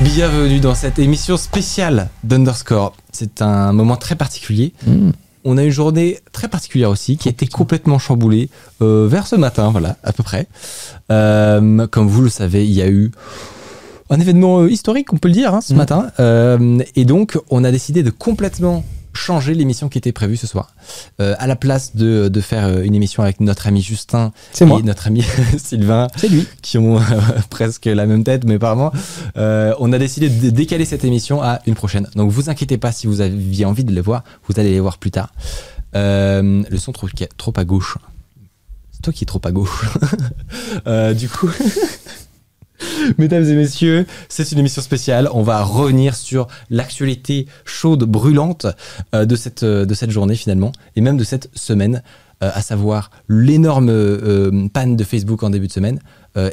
Bienvenue dans cette émission spéciale d'Underscore. C'est un moment très particulier. On a une journée très particulière aussi qui a été complètement chamboulée euh, vers ce matin, voilà, à peu près. Euh, comme vous le savez, il y a eu un événement euh, historique, on peut le dire, hein, ce matin. Euh, et donc, on a décidé de complètement changer l'émission qui était prévue ce soir. Euh, à la place de, de faire euh, une émission avec notre ami Justin et moi. notre ami Sylvain, C'est lui. qui ont euh, presque la même tête, mais pas vraiment. Euh, on a décidé de décaler cette émission à une prochaine. Donc vous inquiétez pas si vous aviez envie de les voir, vous allez les voir plus tard. Euh, le son trop, trop à gauche. C'est toi qui es trop à gauche. Euh, du coup, mesdames et messieurs, c'est une émission spéciale. On va revenir sur l'actualité chaude, brûlante euh, de cette euh, de cette journée finalement, et même de cette semaine, euh, à savoir l'énorme panne de Facebook en début de semaine,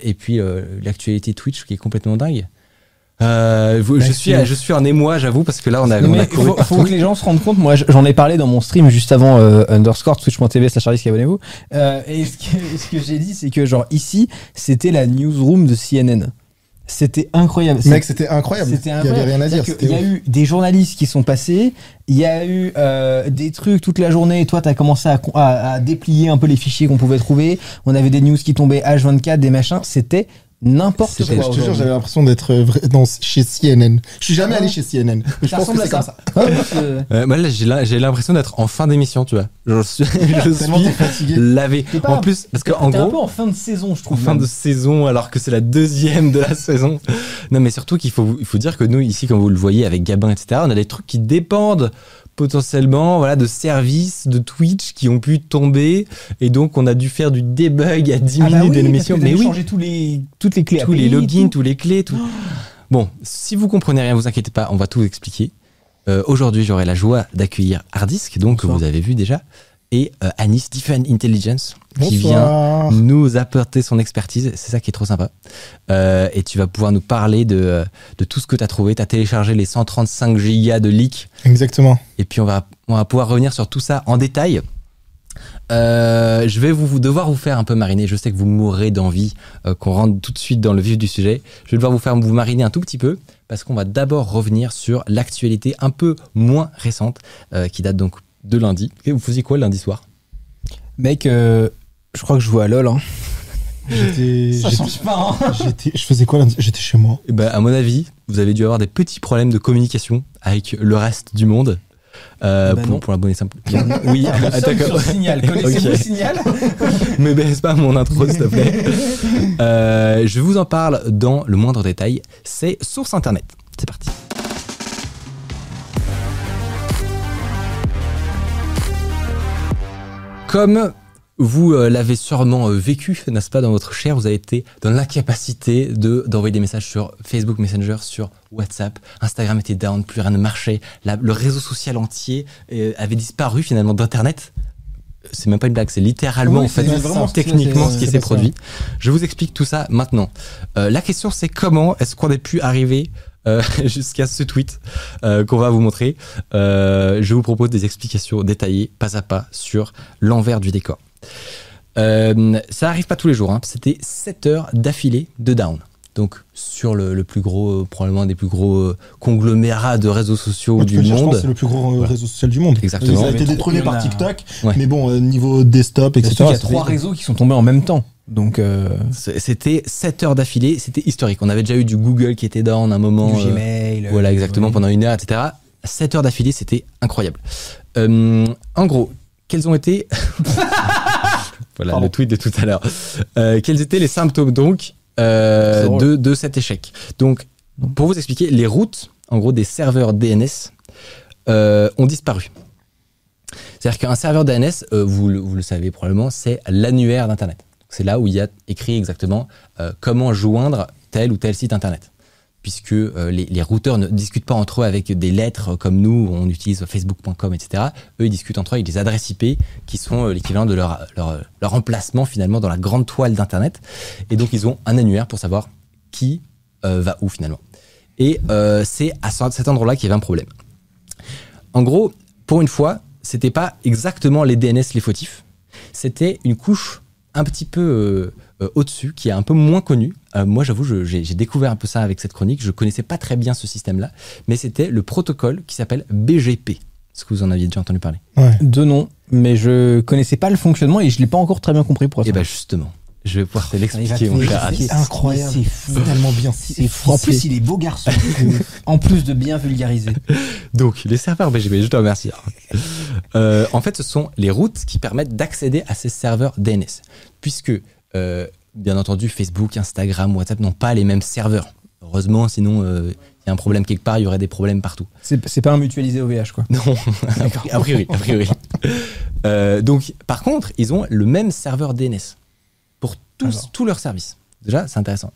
et puis l'actualité Twitch qui est complètement dingue. Euh, je suis je suis en émoi, j'avoue, parce que là on a, Non, on a mais couru faut, faut que les gens se rendent compte. Moi, j'en ai parlé dans mon stream juste avant euh, underscore twitch.tv slash abonnez-vous. Euh, et ce que, ce que j'ai dit, c'est que genre ici, c'était la newsroom de CNN. C'était incroyable. Mec, c'était incroyable. C'était Il y avait incroyable. rien à dire. C'était y a eu des journalistes qui sont passés, il y a eu euh, des trucs toute la journée. Et toi, t'as commencé à, à, à déplier un peu les fichiers qu'on pouvait trouver. On avait des news qui tombaient H24, des machins. C'était n'importe quoi. Je te jure, j'avais l'impression d'être euh, chez CNN. Je suis jamais allé chez CNN. Mais je Ça pense que c'est comme ça. Euh, moi j'ai l'impression d'être en fin d'émission, tu vois. Je suis, je Tellement suis t'es fatigué. lavé. En plus, parce T'es qu'en t'es un gros, peu en fin de saison, je en trouve. fin même. de saison, alors que c'est la deuxième de la saison. Non, mais surtout qu'il faut, il faut dire que nous, ici, comme vous le voyez avec Gabin, etc., on a des trucs qui dépendent potentiellement voilà, de services de Twitch qui ont pu tomber. Et donc, on a dû faire du debug à 10 Ah bah minutes oui, de l'émission. Mais oui, changé tous les, toutes les clés tous les logins, tout. tous les clés, tout. Bon, si vous comprenez rien, vous inquiétez pas, on va tout expliquer. Euh, Aujourd'hui, j'aurai la joie d'accueillir Hardisk, donc Bonsoir. vous avez vu déjà, et euh, Anis Defend Intelligence, qui vient nous apporter son expertise. C'est ça qui est trop sympa. Euh, et tu vas pouvoir nous parler de, euh, de tout ce que tu as trouvé. Tu as téléchargé les 135 gigas de leaks. Exactement. Et puis, on va, on va pouvoir revenir sur tout ça en détail. Euh, je vais vous, vous devoir vous faire un peu mariner. Je sais que vous mourrez d'envie euh, qu'on rentre tout de suite dans le vif du sujet. Je vais devoir vous faire vous mariner un tout petit peu parce qu'on va d'abord revenir sur l'actualité un peu moins récente euh, qui date donc de lundi. Et vous faisiez quoi lundi soir? Mec, euh, je crois que je jouais à LoL. Hein. J'étais. Ça change pas. Hein. j'étais- Je faisais quoi lundi? J'étais chez moi. Eh ben, à mon avis, vous avez dû avoir des petits problèmes de communication avec le reste du monde. Euh, Bah pour, non. pour la bonne et simple. oui, d'accord. sur Signal. Connaissez-vous. Signal? Mais baisse pas mon intro, s'il te plaît. Euh, je vous en parle dans le moindre détail. C'est Source Internet. C'est parti. Comme vous euh, l'avez sûrement euh, vécu, n'est-ce pas, dans votre chair, vous avez été dans l'incapacité de d'envoyer des messages sur Facebook Messenger, sur WhatsApp. Instagram était down, plus rien ne marchait. La- le réseau social entier euh, avait disparu finalement d'Internet. C'est même pas une blague, c'est littéralement Oui, en fait vraiment techniquement ce qui s'est produit. Je vous explique tout ça maintenant. Euh, la question c'est comment est-ce qu'on a pu arriver euh, jusqu'à ce tweet euh, qu'on va vous montrer. Euh, je vous propose des explications détaillées, pas à pas, sur l'envers du décor. Euh, ça arrive pas tous les jours. hein. C'était 7 heures d'affilée de down. Donc sur le, le plus gros, euh, probablement un des plus gros euh, conglomérats de réseaux sociaux du dire, monde. c'est le plus gros euh, Voilà. réseau social du monde. Exactement. Ça a été détrôné il par TikTok. Ouais. Mais bon, euh, niveau desktop, etc. Qu'il y a trois réseaux qui sont tombés en même temps. Donc, euh, C'était 7 heures d'affilée, c'était historique. On avait déjà eu du Google qui était down un moment. du euh, Gmail. Voilà, euh, exactement, ouais. pendant une heure, etc. 7 heures d'affilée, c'était incroyable. Euh, en gros, quels ont été. voilà Pardon. le tweet de tout à l'heure. Euh, quels étaient les symptômes donc euh, de, de cet échec Donc, pour vous expliquer, les routes, en gros, des serveurs DNS euh, ont disparu. C'est-à-dire qu'un serveur DNS, euh, vous, le, vous le savez probablement, c'est l'annuaire d'Internet. C'est là où il y a écrit exactement euh, comment joindre tel ou tel site Internet. Puisque euh, les, routeurs ne discutent pas entre eux avec des lettres comme nous, on utilise facebook.com, etc. Eux, ils discutent entre eux avec des adresses IP qui sont euh, l'équivalent de leur, leur, leur emplacement finalement dans la grande toile d'Internet. Et donc, ils ont un annuaire pour savoir qui va où finalement. Et c'est à ce- cet endroit-là qu'il y avait un problème. En gros, pour une fois, c'était pas exactement les DNS les fautifs, c'était une couche un petit peu euh, euh, au-dessus, qui est un peu moins connue. Euh, moi, j'avoue, j'ai découvert un peu ça avec cette chronique. Je connaissais pas très bien ce système-là, mais c'était le protocole qui s'appelle BGP. Est-ce que vous en aviez déjà entendu parler? Ouais. De nom, mais je connaissais pas le fonctionnement et je l'ai pas encore très bien compris pour Eh être ben honnête. justement, je vais pouvoir te l'expliquer, mon faire cher. C'est incroyable. C'est tellement bien. C'est fou. En plus, il est beau garçon. en plus de bien vulgariser. Donc, les serveurs BGP, je te remercie. Euh, en fait, ce sont les routes qui permettent d'accéder à ces serveurs DNS. Puisque, euh, bien entendu, Facebook, Instagram, WhatsApp n'ont pas les mêmes serveurs. Heureusement, sinon, euh, il y a un problème quelque part, il y aurait des problèmes partout. C'est pas un mutualisé OVH, quoi. Non, a pri- a priori. A priori. Euh, donc, par contre, ils ont le même serveur DNS tous, tous leurs services. Déjà, c'est intéressant.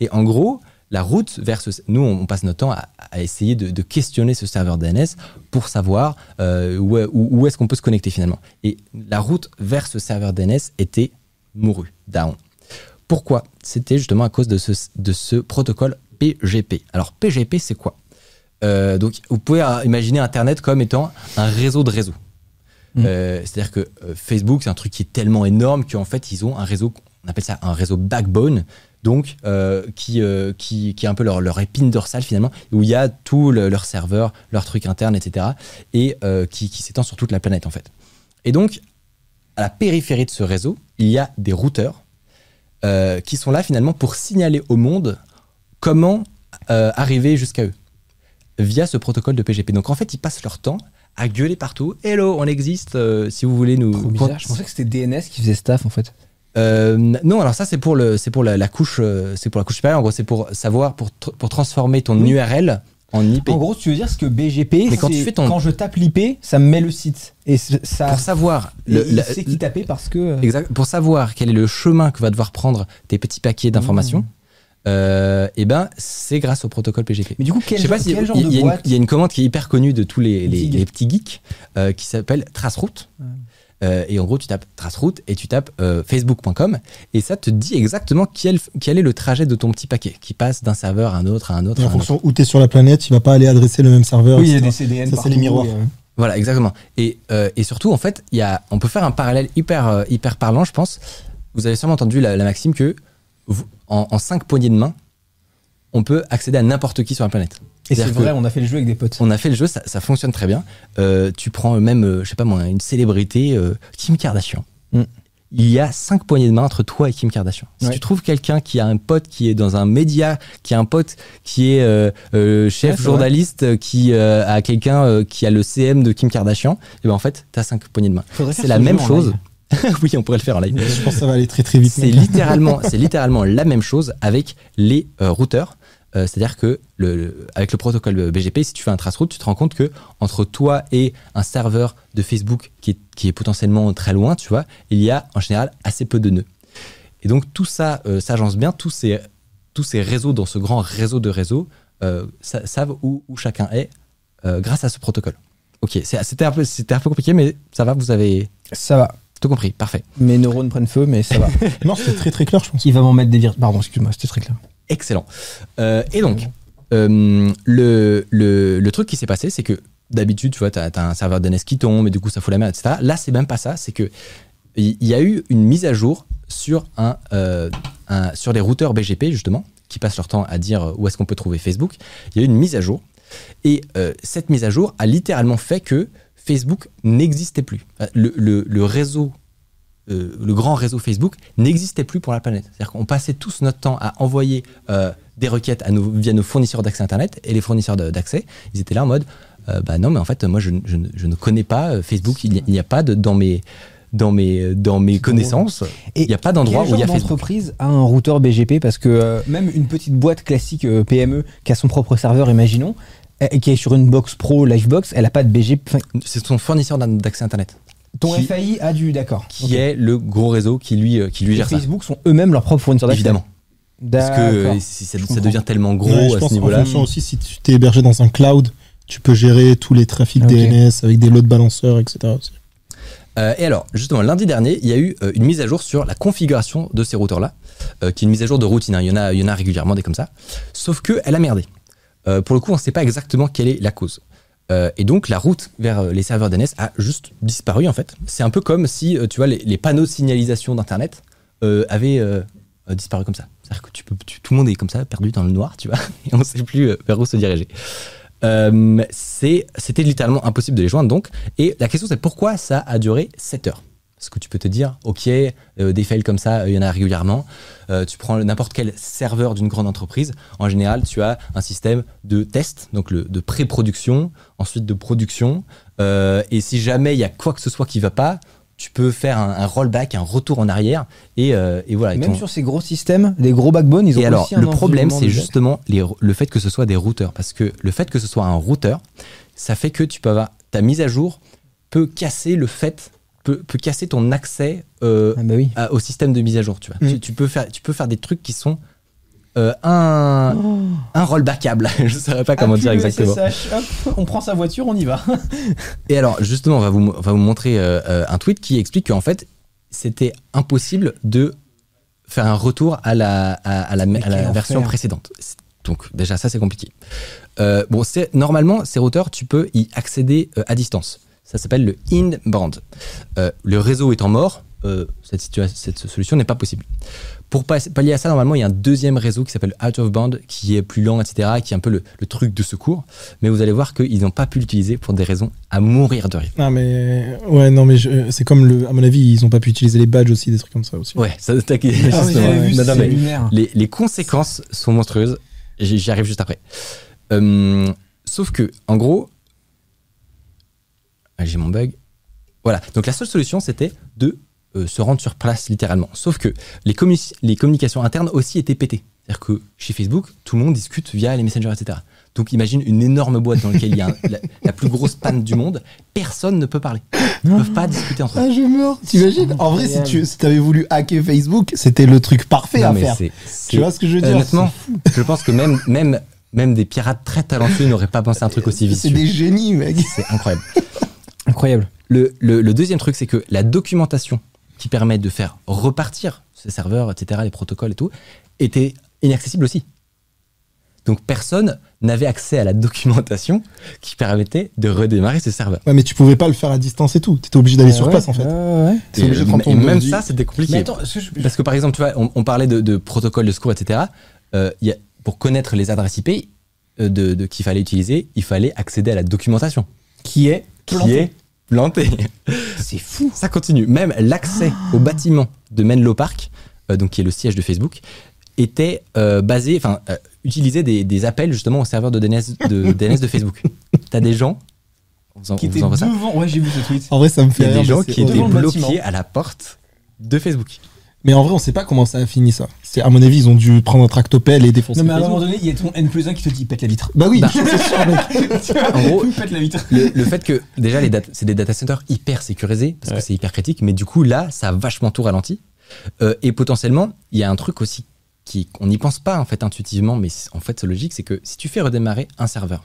Et en gros, la route vers ce... Nous, on passe notre temps à, à essayer de, de questionner ce serveur DNS pour savoir euh, où, est- où- où est-ce qu'on peut se connecter finalement. Et la route vers ce serveur DNS était mourue, down. Pourquoi? C'était justement à cause de ce, de ce protocole PGP. Alors, PGP, c'est quoi? Euh, Donc, vous pouvez euh, imaginer Internet comme étant un réseau de réseaux. Mm. Euh, C'est-à-dire que Facebook, c'est un truc qui est tellement énorme qu'en fait, ils ont un réseau, on appelle ça un réseau backbone, donc euh, qui, euh, qui, qui est un peu leur, leur épine dorsale finalement, où il y a tous le- leurs serveurs, leurs trucs internes, etc., et euh, qui, qui s'étend sur toute la planète en fait. Et donc, à la périphérie de ce réseau, il y a des routeurs qui sont là finalement pour signaler au monde comment arriver jusqu'à eux via ce protocole de PGP. Donc en fait, ils passent leur temps à gueuler partout. Hello, on existe. si vous voulez nous. Bizarre. Je pensais que c'était DNS qui faisait staff, en fait. Euh, non, alors ça c'est pour le, c'est pour la, la couche, euh, c'est pour la couche supérieure. En gros, c'est pour savoir pour tr- pour transformer ton Oui. URL en IP. En gros, tu veux dire ce que BGP, Mais quand c'est tu fais ton- quand je tape l'IP, ça me met le site. Et c- ça. pour savoir le, il la- sait qui taper parce que. euh, exact, pour savoir quel est le chemin que va devoir prendre tes petits paquets d'informations. Euh, et ben, c'est grâce au protocole PGP. Mais du coup, quel, Je sais pas genre, si quel genre il y, a de une- boîte il y a une commande qui est hyper connue de tous les, les, petits geeks euh, qui s'appelle Traceroute. Euh, et en gros, tu tapes Traceroute et tu tapes euh, facebook.com et ça te dit exactement quel, quel est le trajet de ton petit paquet qui passe d'un serveur à un autre, à un autre, Et en un autre. fonction où tu es sur la planète, il va pas aller adresser le même serveur. Oui, il y a des CDN. Ça, c'est les miroirs. et, euh, Voilà, exactement. Et, euh, et surtout, en fait, il y a, on peut faire un parallèle hyper, euh, hyper parlant, je pense. Vous avez sûrement entendu la, la maxime que vous- en, en cinq poignées de main, on peut accéder à n'importe qui sur la planète. Et c'est vrai, on a fait le jeu avec des potes. On a fait le jeu, ça, ça fonctionne très bien. Euh, tu prends même, euh, je sais pas moi, une célébrité, euh, Kim Kardashian. Mm. Il y a cinq poignées de main entre toi et Kim Kardashian. Si Ouais. tu trouves quelqu'un qui a un pote qui est dans un média, qui a un pote qui est euh, chef Ouais, journaliste, qui a quelqu'un qui a le CM de Kim Kardashian, et ben en fait, t'as cinq poignées de main. C'est la même chose. oui, on pourrait le faire en live. Je pense que ça va aller très très vite. C'est littéralement, c'est littéralement la même chose avec les routeurs. Euh, C'est-à-dire que le, le- avec le protocole BGP, si tu fais un traceroute, tu te rends compte que entre toi et un serveur de Facebook qui est, qui est potentiellement très loin, tu vois, il y a en général assez peu de nœuds. Et donc tout ça euh, s'agence bien, tous ces, tous ces réseaux dans ce grand réseau de réseaux euh, sa- savent où, où chacun est euh, grâce à ce protocole. Ok, c'était un, peu- c'était un peu compliqué, mais ça va, vous avez Ça va. tout compris, parfait. Mes neurones prennent feu, mais ça va. Non, c'est très très clair, je pense. Il va m'en mettre des vir... Pardon, excuse-moi, c'était très clair. Excellent. Euh, et donc, euh, le, le, truc qui s'est passé, c'est que d'habitude, tu vois, tu as, un serveur DNS qui tombe et du coup, ça fout la merde, etc. Là, c'est même pas ça. C'est que il y, a eu une mise à jour sur, un, euh, sur les routeurs BGP, justement, qui passent leur temps à dire où est-ce qu'on peut trouver Facebook. Il y a eu une mise à jour. Et cette mise à jour a littéralement fait que Facebook n'existait plus. Le- le réseau euh, le grand réseau Facebook n'existait plus pour la planète. C'est-à-dire qu'on passait tous notre temps à envoyer euh, des requêtes à nos, via nos fournisseurs d'accès Internet et les fournisseurs d'accès, ils étaient là en mode euh, bah non, mais en fait, moi, je, je ne- je ne connais pas Facebook, il n'y a, pas de, dans mes dans mes dans mes connaissances, il n'y a pas d'endroit où il y a Facebook. d'entreprise a un routeur BGP Parce que même une petite boîte classique PME qui a son propre serveur, imaginons, et qui est sur une box pro Livebox, elle a pas de BG. enfin, C'est son fournisseur d'accès Internet, ton Qui- FAI a du d'accord. qui est le gros réseau qui lui, euh, qui lui Et gère ça. Facebook sont eux-mêmes leurs propres fournisseurs d'accès. Évidemment. Parce que euh, si ça, devient tellement gros Ouais, je à pense ce en niveau-là. fonction aussi, si tu t'es hébergé dans un cloud, tu peux gérer tous les trafics. DNS avec des lots de balanceurs, etc. aussi. Euh, et alors, justement, lundi dernier, il y a eu euh, une mise à jour sur la configuration de ces routeurs-là, euh, qui est une mise à jour de routine. hein. Il, y en a, il y en a régulièrement des comme ça. Sauf que elle a merdé. Euh, pour le coup, on ne sait pas exactement quelle est la cause. Euh, et donc, la route vers euh, les serveurs DNS a juste disparu, en fait. C'est un peu comme si, euh, tu vois, les, panneaux de signalisation d'Internet avaient disparu comme ça. C'est-à-dire que tu peux, tout le monde est comme ça, perdu dans le noir, tu vois, et on ne sait plus vers où se diriger. C'était littéralement impossible de les joindre, donc. Et la question, c'est pourquoi ça a duré 7 heures? Parce que tu peux te dire, ok, euh, des fails comme ça, euh, il y en a régulièrement. Euh, tu prends n'importe quel serveur d'une grande entreprise. En général, tu as un système de test, donc le, de pré-production, ensuite de production. Et si jamais il y a quoi que ce soit qui va pas, tu peux faire un, un rollback, un retour en arrière. Et, et voilà. et Même ton- sur ces gros systèmes, les gros backbones, ils ont et alors, aussi un le problème, c'est justement les- le fait que ce soit des routeurs. Parce que le fait que ce soit un routeur, ça fait que tu peux avoir, ta mise à jour peut casser le fait, peut, peut casser ton accès euh, Ah bah oui. à- au système de mise à jour. Tu, vois. Mm. Tu, tu peux faire, tu peux faire des trucs qui sont euh, un, un rollbackable. Je ne saurais pas comment Appuie dire exactement. Hop, on prend sa voiture, on y va. Et alors, justement, on va vous, on va vous montrer euh, un tweet qui explique qu'en fait, c'était impossible de faire un retour à la, à, à la, à la quel version enfer. précédente. Donc, déjà, ça, c'est compliqué. Euh, bon, c'est, normalement, ces routeurs, tu peux y accéder à distance. Ça s'appelle le in-band. Euh, le réseau étant mort, euh, cette, solution n'est pas possible. Pour pallier à ça, normalement, il y a un deuxième réseau qui s'appelle out of band, qui est plus lent, etc., qui est un peu le, le truc de secours. Mais vous allez voir qu'ils n'ont pas pu l'utiliser pour des raisons à mourir de rire. Ah, mais ouais, non, mais je- c'est comme le. À mon avis, ils ont pas pu utiliser les badges aussi, des trucs comme ça aussi. Ouais, ça t'inquiète. Ah oui, justement. j'avais vu, Non, non, c'est mais lunaire. les, les conséquences sont monstrueuses. J'y j'y arrive juste après. Euh, sauf que, en gros, ah, j'ai mon bug. Voilà. Donc la seule solution, c'était de euh, se rendre sur place littéralement. Sauf que les, commu- les communications internes aussi étaient pétées. C'est-à-dire que chez Facebook, tout le monde discute via les messengers, etc. Donc imagine une énorme boîte dans laquelle il y a un- la, la plus grosse panne du monde. Personne ne peut parler. Ils ne peuvent pas discuter entre eux. Ah, je meurs. T'imagines? En vrai, si tu avais voulu hacker Facebook, c'était le truc parfait Non, à mais faire. c'est- Tu c'est- vois ce que je veux dire? Honnêtement, je pense que même, même, même des pirates très talentueux n'auraient pas pensé à un truc aussi C'est vicieux. des génies, mec. C'est incroyable. Incroyable. Le, le- le deuxième truc, c'est que la documentation qui permet de faire repartir ces serveurs, etc., les protocoles et tout, était inaccessible aussi. Donc personne n'avait accès à la documentation qui permettait de redémarrer ces serveurs. Ouais, mais tu pouvais pas le faire à distance et tout. T'étais obligé d'aller sur Ouais, place, en fait. ouais, ouais. T'es obligé de Et, prendre ton et même ça, c'était compliqué. Mais attends, est-ce que je- Parce que par exemple, tu vois, on, on parlait de, de protocole de secours, etc. Euh, il y a- pour connaître les adresses IP euh, de, de- qu'il fallait utiliser, il fallait accéder à la documentation qui est qui est plantée. C'est fou. Ça continue. Même l'accès au bâtiment de Menlo Park, euh, donc qui est le siège de Facebook, était euh, basé, enfin, euh, utilisait des, des appels justement au serveur de DNS de, DNS de Facebook. T'as des gens, on en- Qui vous envoie ça. devant. Ouais, j'ai vu ce tweet. En vrai, ça me Il y fait a rire. des gens qui étaient. Devant bloqués à la porte de Facebook. Mais en vrai, on sait pas comment ça a fini, ça. C'est À mon avis, ils ont dû prendre un tractopelle et défoncer. Non, mais à un moment donné, il y a ton N plus 1 qui te dit pète la vitre. Bah oui, Bah. c'est sûr, mec. En gros, pète la vitre. le, le fait que déjà les c'est des data centers hyper sécurisés parce Ouais. que c'est hyper critique, mais du coup là ça a vachement tout ralenti Euh, et potentiellement il y a un truc aussi qui on n'y pense pas en fait intuitivement, mais en fait c'est logique, c'est que si tu fais redémarrer un serveur,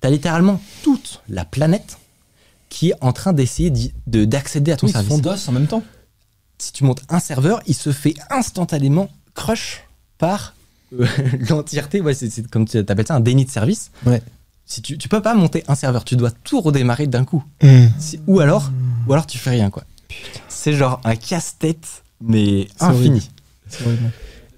t'as littéralement toute la planète qui est en train d'essayer de- d'accéder à ton Ils se service. font DOS en même temps. Si tu montes un serveur, il se fait instantanément crush par euh, l'entièreté. Ouais, c'est comme tu appelles ça un déni de service. Ouais. Si tu, tu peux pas monter un serveur, tu dois tout redémarrer d'un coup. Si- ou alors, ou alors tu fais rien quoi. C'est genre un casse-tête mais infini. horrible.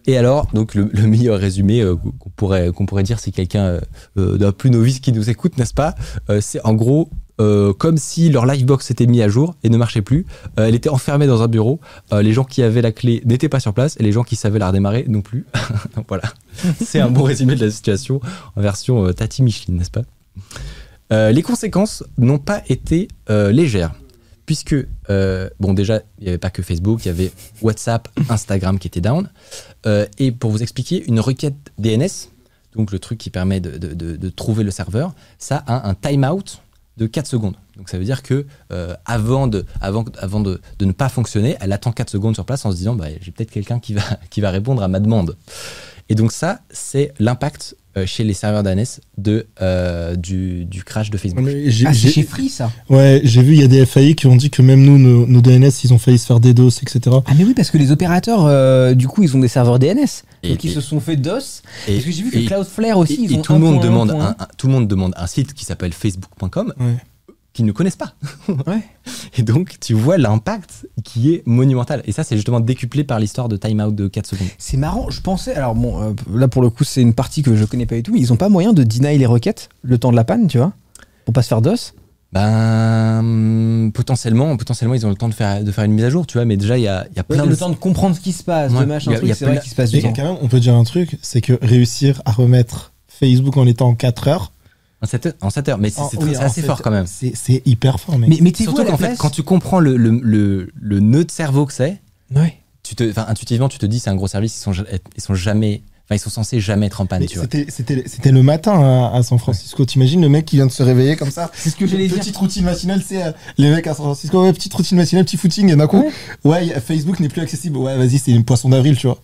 Et alors, donc le, le meilleur résumé euh, qu'on pourrait qu'on pourrait dire, c'est quelqu'un euh, euh, d'un plus novice qui nous écoute, n'est-ce pas? C'est en gros euh, comme si leur livebox s'était mis à jour et ne marchait plus. Euh, elle était enfermée dans un bureau. Euh, les gens qui avaient la clé n'étaient pas sur place et les gens qui savaient la redémarrer non plus. Voilà, c'est un bon résumé de la situation en version Tati Michelin, n'est-ce pas? Les conséquences n'ont pas été légères puisque bon déjà il n'y avait pas que Facebook, il y avait WhatsApp, Instagram qui étaient down. Et pour vous expliquer, une requête DNS donc le truc qui permet de, de- de- de trouver le serveur, ça a un timeout de 4 secondes. Donc ça veut dire que euh, avant, de, avant, avant de, de ne pas fonctionner, elle attend 4 secondes sur place en se disant bah, j'ai peut-être quelqu'un qui va, qui va répondre à ma demande. Et donc ça, c'est l'impact euh, chez les serveurs d'ANS de, euh, du, du crash de Facebook. Mais j'ai- Ah, c'est j'ai- chez Free ça Ouais, j'ai vu, il y a des FAI qui ont dit que même nous, nos, nos DNS, ils ont failli se faire DDoS, etc. Ah mais oui parce que les opérateurs euh, du coup ils ont des serveurs DNS Et- donc ils et- se sont fait DOS Et- parce que j'ai vu que et- Cloudflare aussi et- ils et ont tout, le monde 1.1, demande 1.1. un, un- tout le monde demande un site qui s'appelle facebook.com Ouais. Qu'ils ne connaissent pas. Ouais. Et donc, tu vois l'impact qui est monumental. Et ça, c'est justement décuplé par l'histoire de timeout de 4 secondes. C'est marrant, je pensais. Alors bon, euh, là pour le coup, c'est une partie que je connais pas du tout. mais Ils ont pas moyen de deny les requêtes le temps de la panne, tu vois, pour pas se faire DOS? Ben, potentiellement, potentiellement, ils ont le temps de faire, de faire une mise à jour, tu vois, mais déjà, il y a, il y a plein le de. temps de comprendre ce qui se passe, Ouais, de machin C'est vrai plein- qu'il se passe Mais du temps. quand même, on peut dire un truc, c'est que réussir à remettre Facebook en étant en 4 heures, En 7 heures, en sept heures, mais c'est oui, assez fait, fort quand même. C'est hyper fort, mec. Mais mettez-vous Surtout qu'en fait, quand tu comprends le, le, le, le nœud de cerveau que c'est, Ouais. tu te, enfin, intuitivement, tu te dis c'est un gros service, ils sont, ils sont jamais, enfin, ils sont censés jamais être en panne, Mais tu vois. C'était le matin à, à San Francisco. T'imagines le mec qui vient de se réveiller comme ça? C'est ce que j'allais dire. Petite routine matinale, c'est euh, les mecs à San Francisco, ouais, petite routine matinale, petit footing, et d'un coup, ouais, a- Facebook n'est plus accessible. Ouais, vas-y, c'est une poisson d'avril, tu vois.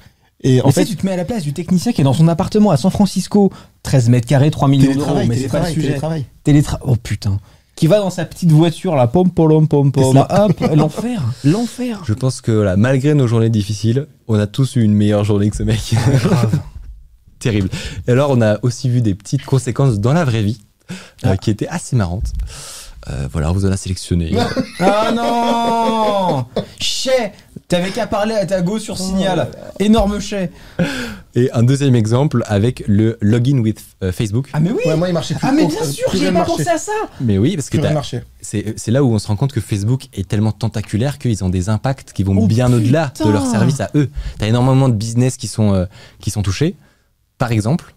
Et en fait, tu te mets à la place du technicien qui est dans son appartement à San Francisco, 13 mètres carrés, 3 millions d'euros, mais c'est pas le sujet. télétravail. Télétra- Oh putain. Qui va dans sa petite voiture, là, pom pom pom pom, hop, l'enfer, l'enfer. Je pense que voilà, malgré nos journées difficiles, on a tous eu une meilleure journée que ce mec. Terrible. Et alors, on a aussi vu des petites conséquences dans la vraie vie euh, Ah. qui étaient assez marrantes. Euh, voilà, on vous en a sélectionné. Ah non Chais T'avais qu'à parler à ta go sur Signal. Énorme chais. Et un deuxième exemple avec le login with euh, Facebook. Ah mais oui Ouais, moi, il marchait plus. Ah mais Oh, bien sûr, j'ai pas marchait. pensé à ça Mais oui, parce que Plus rien t'as- marchait. c'est c'est là où on se rend compte que Facebook est tellement tentaculaire qu'ils ont des impacts qui vont Oh, bien au-delà de putain. leur service à eux. T'as énormément de business qui sont, euh, qui sont touchés. Par exemple,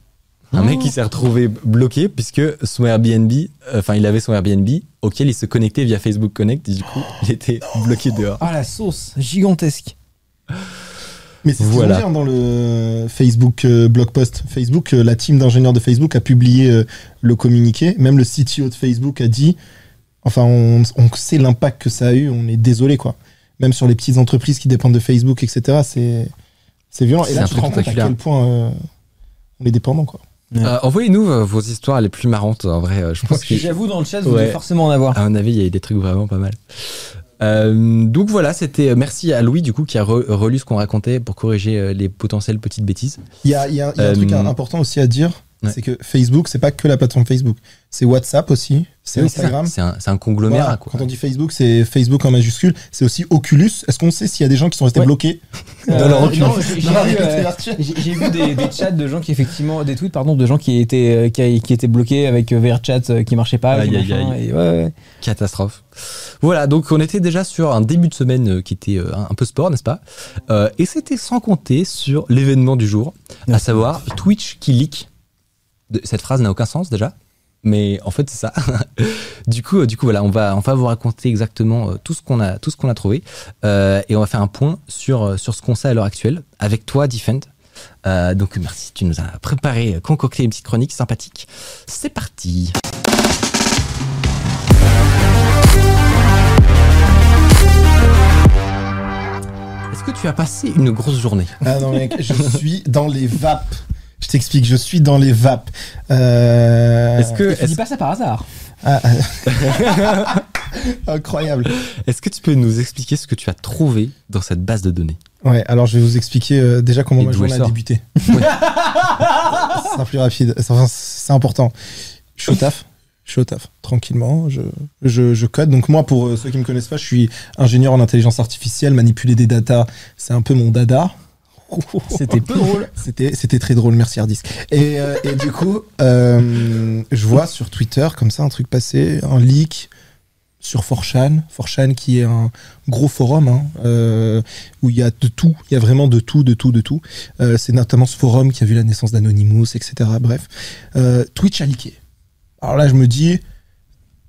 un Oh. mec qui s'est retrouvé bloqué puisque son Airbnb, euh, enfin il avait son Airbnb auquel il se connectait via Facebook Connect et du coup il était bloqué dehors. Ah la sauce, gigantesque. Mais c'est ce Voilà. qu'ils hein, dans le Facebook euh, blog post. Facebook, euh, la team d'ingénieurs de Facebook a publié euh, le communiqué. Même le CTO de Facebook a dit, enfin, on, on sait l'impact que ça a eu. On est désolé, quoi. Même sur les petites entreprises qui dépendent de Facebook, etc. C'est c'est violent. Et là, tu te rends compte à quel point euh, on est dépendant, quoi. Ouais. Euh, Envoyez-nous euh, vos histoires les plus marrantes en vrai. euh, Je pense que J'avoue dans le chat, vous Ouais. devez forcément en avoir. À mon avis, il y a eu des trucs vraiment pas mal. Euh, donc voilà, c'était merci à Louis du coup qui a re- relu ce qu'on racontait pour corriger euh, les potentielles petites bêtises. Il y a, il y a- il y a un Euh, truc important aussi à dire. Ouais. C'est que Facebook, c'est pas que la plateforme Facebook. C'est WhatsApp aussi. C'est Oui. Instagram. C'est un, conglomérat Voilà, quoi. Quand on dit Facebook, c'est Facebook en majuscule. C'est aussi Oculus. Est-ce qu'on sait s'il y a des gens qui sont restés Ouais. bloqués Euh, dans leur Oculus non, j'ai- vu, euh, des, des chats de gens qui effectivement des tweets pardon de gens qui étaient euh, qui, étaient bloqués avec euh, VRChat euh, qui marchait pas Aïe, aïe, aïe. et ouais, ouais. Catastrophe. Voilà, donc on était déjà sur un début de semaine qui était un un peu sport, n'est-ce pas? Euh, Et c'était sans compter sur l'événement du jour, à savoir Twitch qui leak. Cette phrase n'a aucun sens déjà, mais en fait c'est ça. du coup, euh, du coup voilà, on va vous raconter exactement euh, tout ce qu'on a tout ce qu'on a trouvé Euh, et on va faire un point sur sur ce qu'on sait à l'heure actuelle avec toi, Defend. Donc merci, tu nous as préparé, concocté une petite chronique sympathique. C'est parti. Est-ce que tu as passé une grosse journée? Ah non, mec, je suis dans les vapes. Je t'explique, je suis dans les vapes. Euh... Est-ce que, Tu dis pas ça par hasard Ah, ah. Incroyable. est-ce que tu peux nous expliquer ce que tu as trouvé dans cette base de données? Ouais, alors je vais vous expliquer euh, déjà comment Et ma journée a débuté. Ce sera plus rapide. Enfin, C'est important. Je suis au taf. Je suis au taf. Tranquillement. Je, je, je code. Donc, moi, pour euh, ceux qui me connaissent pas, je suis ingénieur en intelligence artificielle. Manipuler des datas, c'est un peu mon dada. C'était peu drôle. C'était, c'était très drôle, merci Hardis. Et, euh, et du coup, euh, je vois sur Twitter, comme ça, un truc passer, un leak sur 4chan. 4chan qui est un gros forum, hein, euh, où il y a de tout, il y a vraiment de tout, de tout, de tout. C'est notamment ce forum qui a vu la naissance d'Anonymous, etc. Bref. Twitch a leaké. Alors là, je me dis,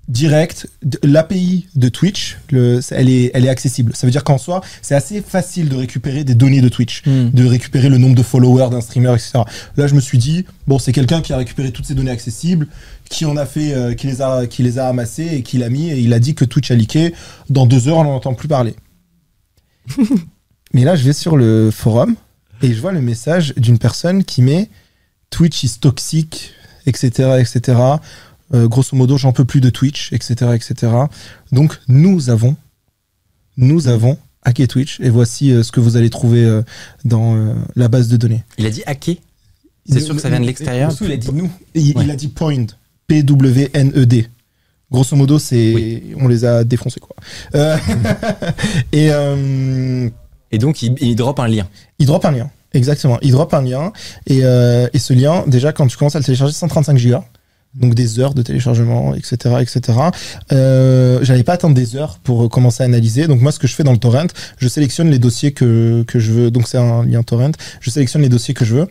direct, l'API de Twitch, le, elle, est, elle est accessible. Ça veut dire qu'en soi, c'est assez facile de récupérer des données de Twitch, Hmm. de récupérer le nombre de followers d'un streamer, etc. Là, je me suis dit, bon, c'est quelqu'un qui a récupéré toutes ces données accessibles, qui en a fait, euh, qui, les a, qui les a amassées et qui l'a mis, et il a dit que Twitch a leaké. Dans deux heures, on n'en entend plus parler. Mais là, je vais sur le forum et je vois le message d'une personne qui met Twitch is toxique, etc., etc. Euh, grosso modo, j'en peux plus de Twitch, etc., etc. Donc, nous avons, nous avons hacké Twitch et voici euh, ce que vous allez trouver euh, dans la base de données. Il a dit hacker. C'est sûr que ça vient de l'extérieur. Il a dit nous. Il, Ouais. il a dit point, P-W-N-E-D. Grosso modo, c'est, Oui. on les a défoncés, quoi. Et, Et donc, il, il drop un lien. Il drop un lien. Exactement. Il drop un lien. Et, et ce lien, déjà, quand tu commences à le télécharger, 135 gigas. Donc des heures de téléchargement, etc., etc. Euh, J'allais pas attendre des heures pour euh, commencer à analyser. Donc moi, ce que je fais dans le torrent, je sélectionne les dossiers que, je veux. Donc c'est un lien torrent. Je sélectionne les dossiers que je veux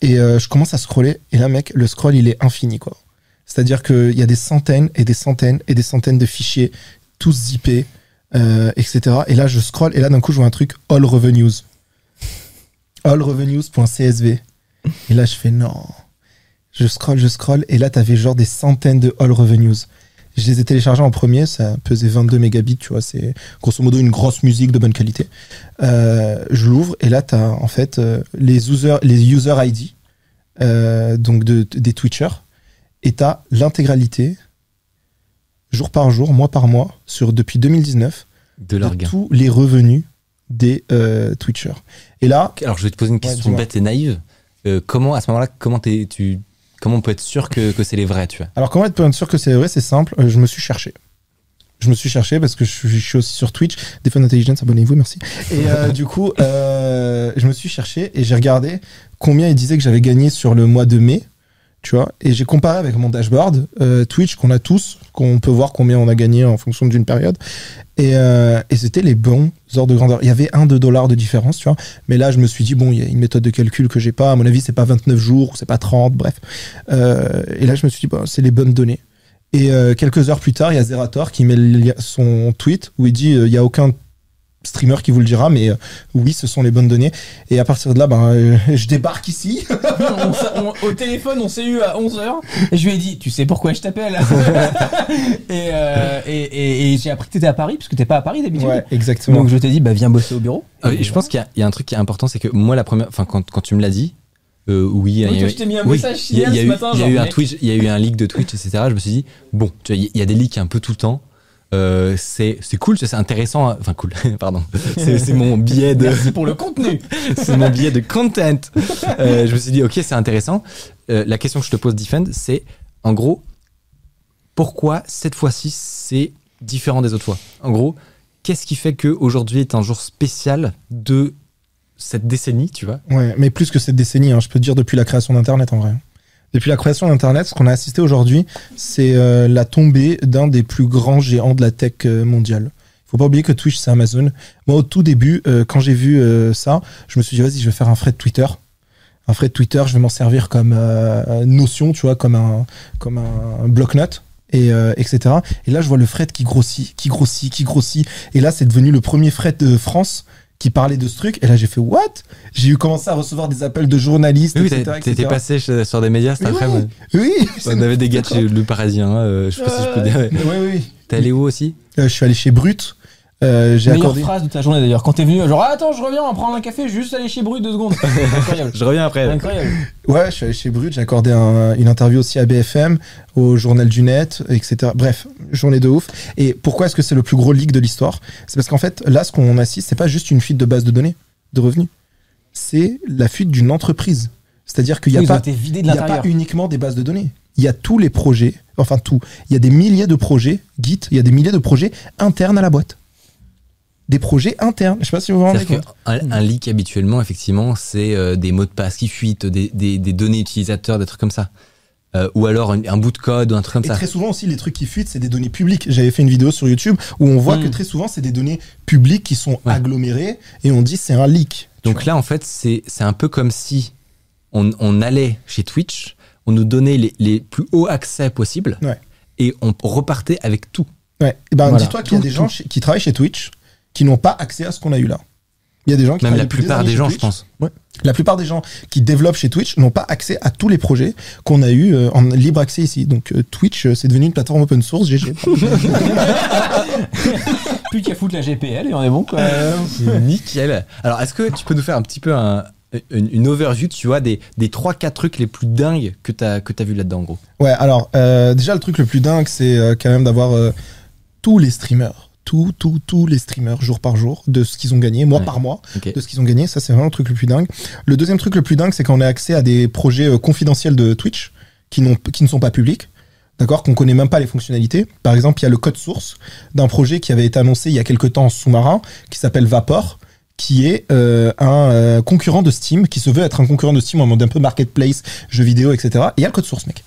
et euh, je commence à scroller. Et là, mec, le scroll, il est infini, quoi. C'est-à-dire qu'il y a des centaines et des centaines et des centaines de fichiers, tous zippés, etc. Et là, je scroll et là, d'un coup, je vois un truc All Revenues allrevenues.csv. Et là, je fais non. Je scroll, je scroll, et là, t'avais genre des centaines de all revenues. Je les ai téléchargés en premier, ça pesait 22 mégabits, tu vois, c'est grosso modo une grosse musique de bonne qualité. Euh, je l'ouvre, et là, t'as en fait euh, les user, les user ID, euh, donc de, de- des Twitchers, et t'as l'intégralité, jour par jour, mois par mois, sur depuis 2019, De de tous les revenus des euh, Twitchers. Et là, Alors, je vais te poser une question bête et naïve. Euh, comment, à ce moment-là, comment, t'es- tu, comment on peut être sûr que, c'est les vrais, tu vois Alors, comment être sûr que c'est vrai C'est simple. euh, Je me suis cherché. Je me suis cherché parce que je suis, aussi sur Twitch. Defend Intelligence, abonnez-vous, merci. Et euh, du coup, euh, je me suis cherché et j'ai regardé combien il disait que j'avais gagné sur le mois de mai. Tu vois, et j'ai comparé avec mon dashboard euh, Twitch qu'on a tous, qu'on peut voir combien on a gagné en fonction d'une période. Et, euh, et c'était les bons ordres de grandeur. Il y avait 1-2 dollars de différence, tu vois. Mais là, je me suis dit, bon, il y a une méthode de calcul que j'ai pas. À mon avis, c'est pas 29 jours, ou c'est pas 30, bref. Euh, et là, je me suis dit, bon, c'est les bonnes données. Et quelques heures plus tard, il y a Zerator qui met son tweet où il dit, il y a aucun streamer qui vous le dira, mais euh, oui, ce sont les bonnes données. Et à partir de là, ben, euh, je débarque ici. On s'a- on- au téléphone, on s'est eu à 11h. Et je lui ai dit, tu sais pourquoi je t'appelle? Et, euh, et, et- et j'ai appris que t'étais à Paris, parce que t'es pas à Paris d'habitude. ouais, exactement. Donc je t'ai dit, bah viens bosser au bureau. Euh, et je pense qu'il y, a- il y a un truc qui est important, c'est que moi, la première, enfin, quand, quand tu me l'as dit, euh, oui, il y a- Oui, il y a- je t'ai mis un oui, message il y a- a eu- matin, Il y a genre, eu un. Twitch, il y a eu un leak de Twitch, etc. Je me suis dit, bon, tu vois, il y a des leaks un peu tout le temps. Euh, c'est c'est cool, c'est intéressant. hein. Enfin, cool, pardon. C'est mon biais de. Merci pour le contenu. c'est mon billet de content. Euh, je me suis dit, ok, c'est intéressant. Euh, la question que je te pose, Defend, c'est en gros, pourquoi cette fois-ci c'est différent des autres fois? En gros, qu'est-ce qui fait qu'aujourd'hui est un jour spécial de cette décennie, tu vois? Ouais, mais plus que cette décennie, hein, je peux te dire depuis la création d'Internet en vrai. Depuis la création d'Internet, ce qu'on a assisté aujourd'hui, c'est euh, la tombée d'un des plus grands géants de la tech euh, mondiale. Faut pas oublier que Twitch, c'est Amazon. Moi, au tout début, euh, quand j'ai vu euh, ça, je me suis dit, vas-y, je vais faire un thread Twitter. Un thread Twitter, je vais m'en servir comme euh, notion, tu vois, comme un, comme un bloc-notes. Et, euh, etc. Et là, je vois le fret qui grossit, qui grossit, qui grossit. Et là, c'est devenu le premier fret de France qui parlait de ce truc. Et là, j'ai fait what? J'ai eu commencé à recevoir des appels de journalistes, Oui, t'étais passé sur des médias cet Mais après oui, Oui, On avait des gars de chez Le Parisien, euh, je sais pas si je peux dire. Oui, oui, oui. T'es allé où aussi? Euh, je suis allé chez Brut. Euh, j'ai Meilleure accordé. phrase de ta journée d'ailleurs. Quand t'es venu, genre, ah, attends, je reviens, on va prendre un café, juste aller chez Brut deux secondes. Incroyable. Je reviens après. Incroyable. Ouais, je suis allé chez Brut. J'ai accordé un- une interview aussi à BFM, au Journal du Net, etc. Bref, journée de ouf. Et pourquoi est-ce que c'est le plus gros leak de l'histoire? C'est parce qu'en fait, là, ce qu'on assiste, c'est pas juste une fuite de base de données, de revenus. C'est la fuite d'une entreprise. C'est-à-dire qu'il n'y a pas. Il n'y a pas uniquement des bases de données. Il y a tous les projets, enfin tout. Il y a des milliers de projets, Git, il y a des milliers de projets internes à la boîte. Des projets internes. Je sais pas si vous vous rendez compte. un leak, habituellement, effectivement, c'est euh, des mots de passe qui fuitent, des, des- des données utilisateurs, des trucs comme ça. Euh, ou alors un, un bout de code ou un truc comme Et ça. très souvent aussi, les trucs qui fuitent, c'est des données publiques. J'avais fait une vidéo sur YouTube où on voit Mm. que très souvent, c'est des données publiques qui sont Ouais. agglomérées et on dit c'est un leak. Donc là, en fait, c'est un peu comme si on, on allait chez Twitch, on nous donnait les, les plus hauts accès possibles. Ouais. et on repartait avec tout. Ouais. Et ben, Voilà. dis-toi qu'il y a des gens qui travaillent chez Twitch qui n'ont pas accès à ce qu'on a eu là. Il y a des gens qui Même la plupart des gens, je Twitch. pense. Ouais. La plupart des gens qui développent chez Twitch n'ont pas accès à tous les projets qu'on a eu euh, en libre accès ici. Donc euh, Twitch, euh, c'est devenu une plateforme open source. GG. Plus qu'à foutre la GPL et on est bon quoi. Nickel. Alors, est-ce que tu peux nous faire un petit peu un- une, une overview, tu vois, des, des 3-4 trucs les plus dingues que tu as, que as vu là-dedans, en gros? Ouais, alors euh, déjà le truc le plus dingue, c'est euh, quand même d'avoir euh, tous les streamers, tous, tous, tous les streamers jour par jour de ce qu'ils ont gagné, mois Ouais. par mois, de ce qu'ils ont gagné. Ça, c'est vraiment le truc le plus dingue. Le deuxième truc le plus dingue, c'est qu'on a accès à des projets euh, confidentiels de Twitch qui, qui ne sont pas publics. D'accord, qu'on connaît même pas les fonctionnalités. Par exemple, il y a le code source d'un projet qui avait été annoncé il y a quelques temps en sous-marin, qui s'appelle Vapor, qui est euh, un euh, concurrent de Steam, qui se veut être un concurrent de Steam en mode un peu marketplace, jeux vidéo, etc. Et il y a le code source, mec.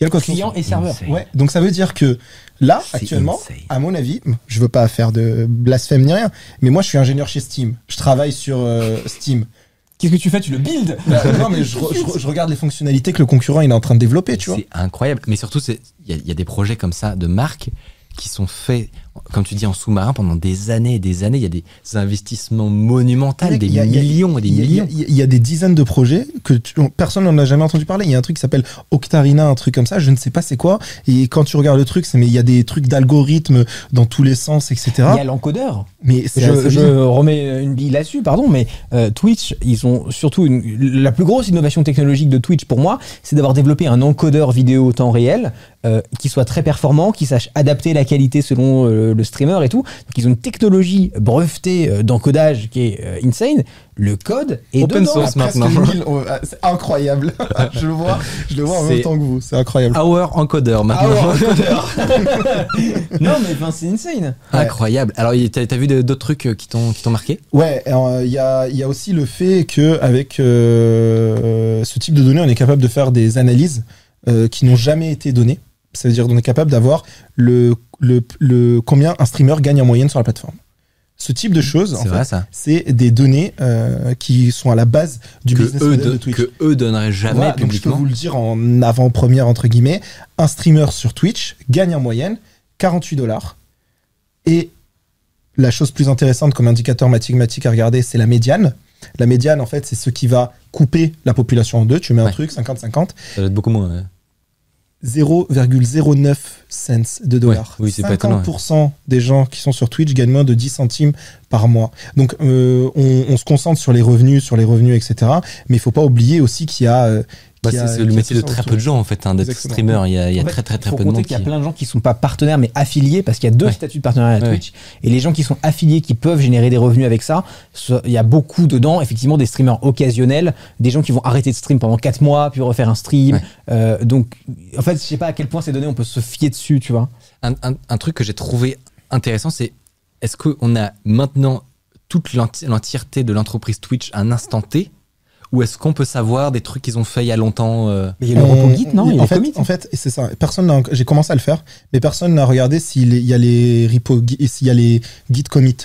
Il y a. Client et serveur. Insane. Ouais, donc ça veut dire que là, actuellement, insane. à mon avis, je veux pas faire de blasphème ni rien, mais moi je suis ingénieur chez Steam. Je travaille sur euh, Steam. Qu'est-ce que tu fais? Tu le build Bah, non, mais je, re- je re- je regarde les fonctionnalités que le concurrent il est en train de développer, tu vois. C'est incroyable. Mais surtout, c'est- il y, y a des projets comme ça de marques qui sont faits, comme tu dis, en sous-marin pendant des années et des années. Il y a des investissements monumentaux, des y a- millions et des Il y, a, millions. il y a- il y a des dizaines de projets que tu- personne n'en a jamais entendu parler. Il y a un truc qui s'appelle Octarina, un truc comme ça. Je ne sais pas c'est quoi. Et quand tu regardes le truc, c'est mais il y a des trucs d'algorithmes dans tous les sens, etc. Il y a l'encodeur. Mais Je, remets une bille là-dessus, pardon, mais euh, Twitch, ils ont surtout une, la plus grosse innovation technologique de Twitch pour moi, c'est d'avoir développé un encodeur vidéo temps réel euh, qui soit très performant, qui sache adapter la qualité selon euh, le streamer et tout. Donc ils ont une technologie brevetée euh, d'encodage qui est euh, insane. Le code est Open dedans. source. Maintenant. 1000, c'est incroyable. je le vois, je le vois en même temps que vous. C'est incroyable. Hour Encoder maintenant. Ouais, encodeur. non mais enfin c'est insane. Incroyable. Alors, t'as as vu d'autres trucs euh, qui t'ont qui t'ont marqué? Ouais, il y, a, il y a aussi le fait que avec euh, ce type de données, on est capable de faire des analyses euh, qui n'ont jamais été données. Ça veut dire qu'on est capable d'avoir le, le, le combien un streamer gagne en moyenne sur la plateforme. Ce type de choses, C'est des données euh, qui sont à la base du que business eux, model de- de Twitch. que eux donneraient jamais Voilà, donc je peux publiquement. vous le dire en avant-première entre guillemets, un streamer sur Twitch gagne en moyenne 48 dollars. Et la chose plus intéressante comme indicateur mathématique à regarder, c'est la médiane. La médiane, en fait, c'est ce qui va couper la population en deux. Tu mets un Ouais. truc, 50-50, Ça doit être beaucoup moins. ouais. 0,09 cents de dollars. oui, pas étonnant, 50% des gens qui sont sur Twitch gagnent moins de 10 centimes par mois. Donc, euh, on, on se concentre sur les revenus, sur les revenus, etc. Mais il faut pas oublier aussi qu'il y a... euh, Bah, c'est le métier de très peu de gens en fait, hein, d'être streamer. Il y a, il y a En très très très peu de monde qu'il y a qui. plein de gens qui sont pas partenaires mais affiliés parce qu'il y a deux Ouais. statuts de partenariat à Ouais. Twitch et les gens qui sont affiliés qui peuvent générer des revenus avec ça il y a beaucoup dedans effectivement des streamers occasionnels des gens qui vont arrêter de stream pendant 4 mois puis refaire un stream Ouais. Euh, donc en fait je sais pas à quel point ces données on peut se fier dessus tu vois Un, un- un truc que j'ai trouvé intéressant, c'est est-ce qu'on a maintenant toute l'enti- l'entièreté de l'entreprise Twitch à un instant T? Ou est-ce qu'on peut savoir des trucs qu'ils ont fait il y a longtemps euh, mais il y a le On- repos Git non il y a en fait, commits en fait, c'est ça. Personne n'a, j'ai commencé à le faire, mais personne n'a regardé s'il y a les repos, s'il y a les git commit.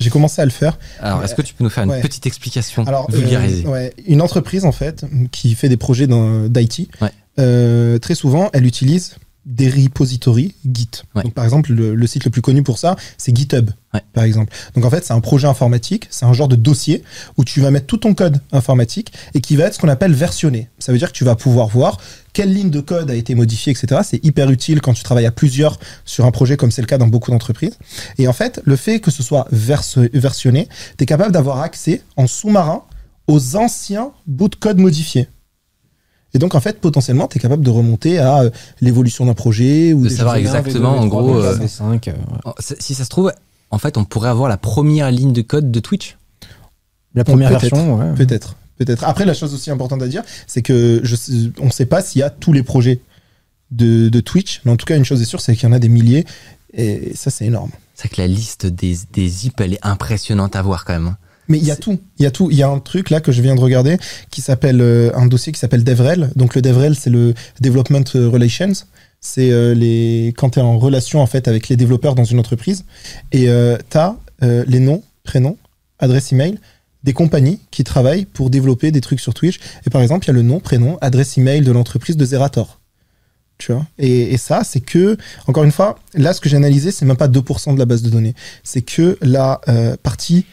J'ai commencé à le faire. Alors, est-ce que tu peux nous faire une Ouais. petite explication Alors, euh, vulgarisée ouais, une entreprise en fait qui fait des projets dans- d'IT, Ouais. euh, très souvent, elle utilise des repositories Git. Ouais. Donc, par exemple, le, le site le plus connu pour ça, c'est GitHub, Ouais. par exemple. Donc, en fait, c'est un projet informatique, c'est un genre de dossier où tu vas mettre tout ton code informatique et qui va être ce qu'on appelle versionné. Ça veut dire que tu vas pouvoir voir quelle ligne de code a été modifiée, etc. C'est hyper utile quand tu travailles à plusieurs sur un projet, comme c'est le cas dans beaucoup d'entreprises. Et en fait, le fait que ce soit verse- versionné, tu es capable d'avoir accès en sous-marin aux anciens bouts de code modifiés. Et donc, en fait, potentiellement, tu es capable de remonter à euh, l'évolution d'un projet ou De savoir exactement, en gros, euh, V5 Oh, Si ça se trouve, en fait, on pourrait avoir la première ligne de code de Twitch. la première version ouais. Peut-être. Peut-être. Après, la chose aussi importante à dire, c'est que je, sais- on ne sait pas s'il y a tous les projets de, de Twitch, mais en tout cas, une chose est sûre, c'est qu'il y en a des milliers, et ça, c'est énorme. C'est que la liste des, des zips, elle est impressionnante à voir quand même. Mais il y a tout. Il y a tout. Il y a un truc là que je viens de regarder qui s'appelle euh, un dossier qui s'appelle DevRel. Donc le DevRel, c'est le Development Relations. C'est euh, les quand tu es en relation en fait avec les développeurs dans une entreprise et euh, tu as les noms, prénoms, adresse email des compagnies qui travaillent pour développer des trucs sur Twitch. Et par exemple, il y a le nom, prénom, adresse email de l'entreprise de Zerator. Tu vois? Et, et ça, c'est que, encore une fois, là, ce que j'ai analysé, c'est même pas 2% de la base de données. C'est que la euh, partie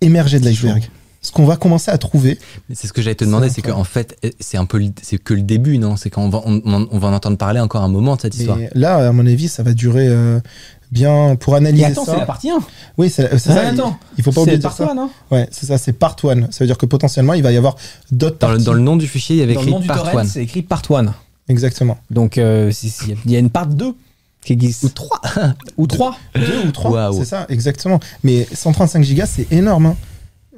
émergée de l'iceberg. Ce qu'on va commencer à trouver, Mais C'est ce que j'allais te demander, C'est qu'en fait, c'est un peu, le- c'est que le début, non? C'est qu'on va, on, va en entendre parler encore un moment de cette histoire. mais là, à mon avis, ça va durer euh, bien pour analyser Et attends, ça. c'est la partie 1. Oui, c'est ça. Ah, il- attends. Il faut pas oublier partie ça. 1, non Ouais, c'est ça, c'est part one. Ça veut dire que potentiellement, il va y avoir d'autres Dans le, dans le nom du fichier, il y avait Dans le écrit nom du part torrent, one. c'est écrit part 1. Exactement. Donc, euh, si- si- il y a une part 2 qui existe. Ou 3. Ou 3. Deux ou trois, Waouh. c'est ça, exactement. Mais 135 gigas, c'est énorme. hein.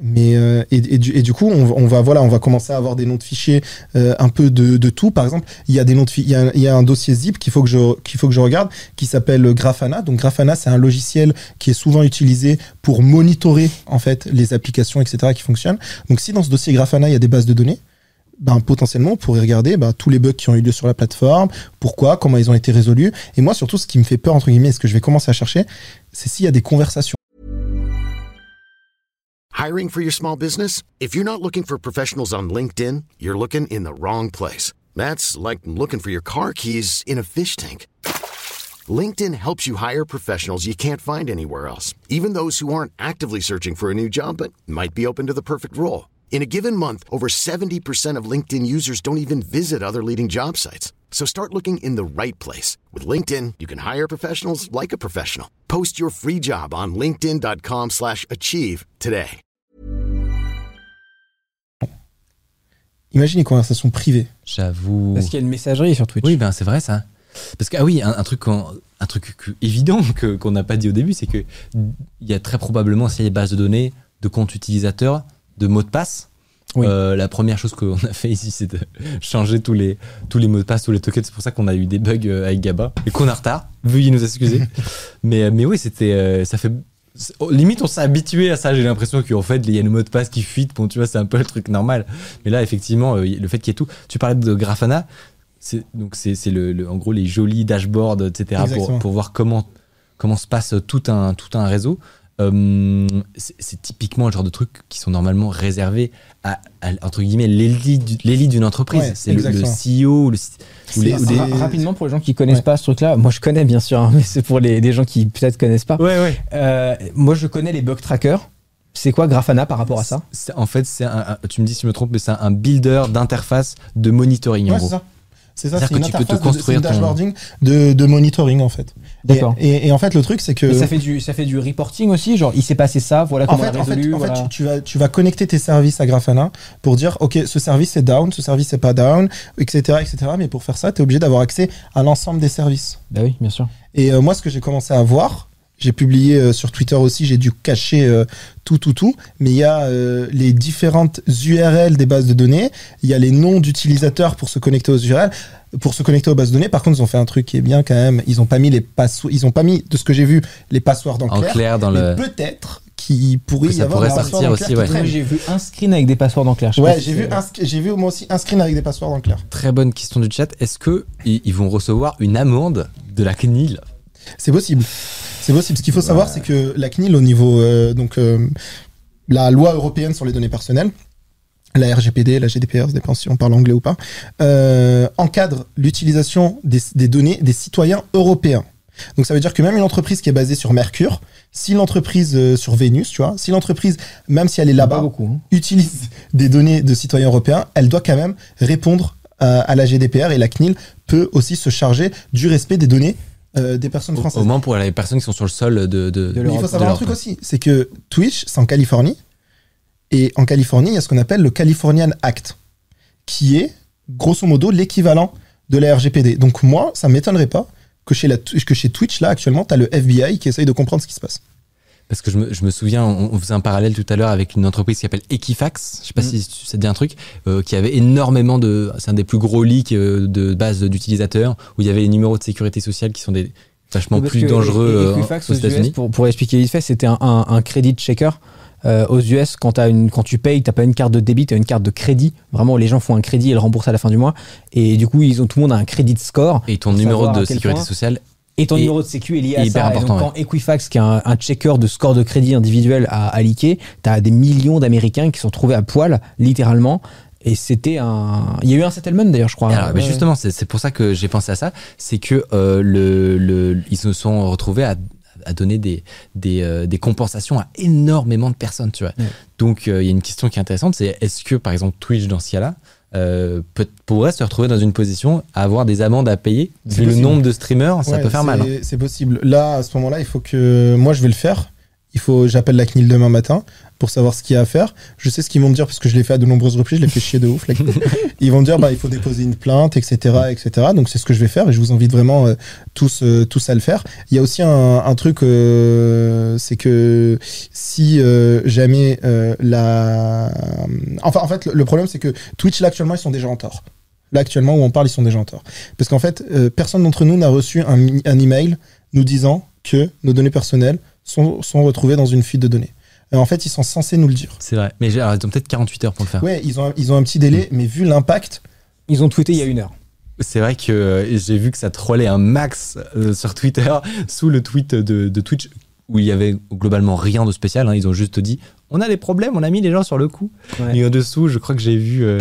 Mais euh, et, et du, et du coup, on, va- on va voilà, on va commencer à avoir des noms de fichiers euh, un peu de, de tout. Par exemple, il y a des noms de fi- il y a, il y a un dossier zip qu'il faut que je qu'il faut que je regarde qui s'appelle Grafana. Donc Grafana, c'est un logiciel qui est souvent utilisé pour monitorer en fait les applications, etc. qui fonctionnent. Donc si dans ce dossier Grafana, il y a des bases de données, ben, potentiellement, on pourrait regarder ben, tous les bugs qui ont eu lieu sur la plateforme, pourquoi, comment ils ont été résolus. Et moi, surtout, ce qui me fait peur, entre guillemets, ce que je vais commencer à chercher, c'est s'il y a des conversations. Hiring for your small business? If you're not looking for professionals on LinkedIn, you're looking in the wrong place. That's like looking for your car keys in a fish tank. LinkedIn helps you hire professionals you can't find anywhere else, even those who aren't actively searching for a new job but might be open to the perfect role. In a given month, over 70% of LinkedIn users don't even visit other leading job sites. So start looking in the right place. With LinkedIn, you can hire professionals like a professional. Post your free job on linkedin.com/achieve slash achieve today. Imagine les conversations privées. J'avoue. Parce qu'il y a une messagerie sur Twitch. Oui, ben c'est vrai ça. Parce que ah oui, un, un truc qu'on- un truc que- évident que- qu'on n'a pas dit au début, c'est que il y a très probablement s'il y a des bases de données, de comptes utilisateurs, de mots de passe. Oui. Euh, la première chose qu'on a fait ici, c'est de changer tous les tous les mots de passe, tous les tokens. C'est pour ça qu'on a eu des bugs euh, avec Gaba et qu'on est en retard. Veuillez nous excuser. mais mais oui, c'était euh, ça fait oh, limite on s'est habitué à ça. J'ai l'impression qu'en fait il y a le mot de passe qui fuite. Bon, tu vois, c'est un peu le truc normal. Mais là, effectivement, euh, le fait qu'il y ait tout. Tu parlais de Grafana. C'est donc c'est c'est le, le- en gros les jolis dashboards etc pour, pour voir comment comment se passe tout un tout un réseau. Euh, c'est typiquement le genre de trucs qui sont normalement réservés à, à, entre guillemets l'élite du- l'élite d'une entreprise. Ouais, c'est le. CEO ou le ou les- ou des- rapidement pour les gens qui connaissent Ouais. pas ce truc-là, moi je connais bien sûr, hein, mais c'est pour les, gens qui peut-être connaissent pas. ouais. Euh, moi je connais les bug trackers. C'est quoi Grafana par rapport à ça? En fait, c'est tu me dis si je me trompe, mais c'est un, un builder d'interface de monitoring en gros. ça. C'est ça, c'est une que tu peux te interface de- construire une ton- dashboarding de, de monitoring en fait. D'accord. Et, et en fait, le truc, c'est que. Ça fait du ça fait du reporting aussi, genre il s'est passé ça, voilà En comment fait, on a en fait, résolu. en fait, voilà. tu, tu vas, tu vas connecter tes services à Grafana pour dire, OK, ce service est down, ce service est pas down, etc., etc. Mais pour faire ça, tu es obligé d'avoir accès à l'ensemble des services. Bah oui, bien sûr. Et euh, moi, ce que j'ai commencé à voir, j'ai publié euh, sur Twitter aussi, j'ai dû cacher euh, tout, tout, tout, mais il y a euh, les différentes URL des bases de données, il y a les noms d'utilisateurs pour se connecter aux URL, pour se connecter aux bases de données. Par contre, ils ont fait un truc qui est bien quand même, ils ont pas mis les passwords, ils ont pas mis, de ce que j'ai vu, les passwords en En clair. clair dans mais le. peut-être qu'il pourrait y ça avoir pourrait sortir aussi, ouais. qui j'ai vu un screen avec des passeports en clair. je Ouais, si j'ai vu, j'ai vu moi aussi un screen avec des passwords en clair. Très bonne question du chat. Est-ce que ils vont recevoir une amende de la CNIL? C'est possible. C'est possible. Ce qu'il faut savoir, c'est que la CNIL, au niveau euh, donc euh, la loi européenne sur les données personnelles, la RGPD, la GDPR, ça dépend si on parle anglais ou pas, euh, encadre l'utilisation des, des données des citoyens européens. Donc ça veut dire que même une entreprise qui est basée sur Mercure, si l'entreprise euh, sur Vénus, tu vois, si l'entreprise, même si elle est là-bas, hein. utilise des données de citoyens européens, elle doit quand même répondre euh, à la GDPR et la CNIL peut aussi se charger du respect des données euh, des personnes françaises. au moins pour les personnes qui sont sur le sol de, de, de Mais il l'Europe, faut savoir un l'Europe, truc aussi, c'est que Twitch, c'est en Californie. Et en Californie, il y a ce qu'on appelle le Californian Act, qui est grosso modo l'équivalent de la RGPD. Donc moi, ça m'étonnerait pas que chez, la, que chez Twitch, là, actuellement, tu as le FBI qui essaye de comprendre ce qui se passe. Parce que je me, je me souviens, on, on faisait un parallèle tout à l'heure avec une entreprise qui s'appelle Equifax. Je sais pas Mm. si ça te dit un truc, euh, qui avait énormément de, c'est un des plus gros leaks euh, de bases d'utilisateurs où il y avait les numéros de sécurité sociale qui sont des vachement Parce plus dangereux E- euh, Equifax aux aux États-Unis. pour, pour expliquer vite fait, c'était un, un, un credit checker. Euh, aux US, quand, as une, quand tu payes, t'as pas une carte de débit, t'as une carte de crédit. Vraiment, les gens font un crédit et le remboursent à la fin du mois. Et du coup, ils ont, tout le monde a un crédit score. Et ton numéro de sécurité point- sociale Et ton Et- numéro de sécu est lié et à hyper ça. et important, donc, quand Equifax, qui est un, un checker de score de crédit individuel, a, a leaké, t'as des millions d'Américains qui sont trouvés à poil, littéralement, Et c'était un. Il y a eu un settlement d'ailleurs, je crois. Alors, mais Ouais. justement, c'est pour ça que j'ai pensé à ça. C'est que euh, le, le, ils se sont retrouvés à, à donner des, des, euh, des compensations à énormément de personnes, tu vois. Ouais. Donc, euh, il y a une question qui est intéressante, c'est est-ce que, par exemple, Twitch, dans ce cas-là, euh, peut, pourrait se retrouver dans une position à avoir des amendes à payer vu le nombre de streamers, ça Ouais, peut faire mal. hein. C'est possible. Là, à ce moment-là, il faut que. Moi, je vais le faire. Il faut. J'appelle la CNIL demain matin pour savoir ce qu'il y a à faire. Je sais ce qu'ils vont me dire parce que je l'ai fait à de nombreuses reprises. Je l'ai fait chier de ouf. Ils vont me dire, bah, il faut déposer une plainte, etc., etc. Donc, c'est ce que je vais faire et je vous invite vraiment euh, tous, euh, tous à le faire. Il y a aussi un, un truc, euh, c'est que si jamais la. Enfin, en fait, le- problème, c'est que Twitch, là, actuellement, ils sont déjà en tort. Là, actuellement, où on parle, ils sont déjà en tort. Parce qu'en fait, personne d'entre nous n'a reçu un, un email nous disant que nos données personnelles sont, sont retrouvées dans une fuite de données. Euh, en fait, ils sont censés nous le dire. C'est vrai. Mais alors, ils ont peut-être 48 heures pour le faire. Ouais, ils ont, un- ils ont un petit délai, mais vu l'impact, Ils ont tweeté il y a une heure. C'est vrai que euh, j'ai vu que ça trollait un max euh, sur Twitter sous le tweet de, de Twitch où il y avait globalement rien de spécial. hein. Ils ont juste dit on a des problèmes, on a mis les gens sur le coup. Ouais. Et en dessous, je crois que j'ai vu, euh,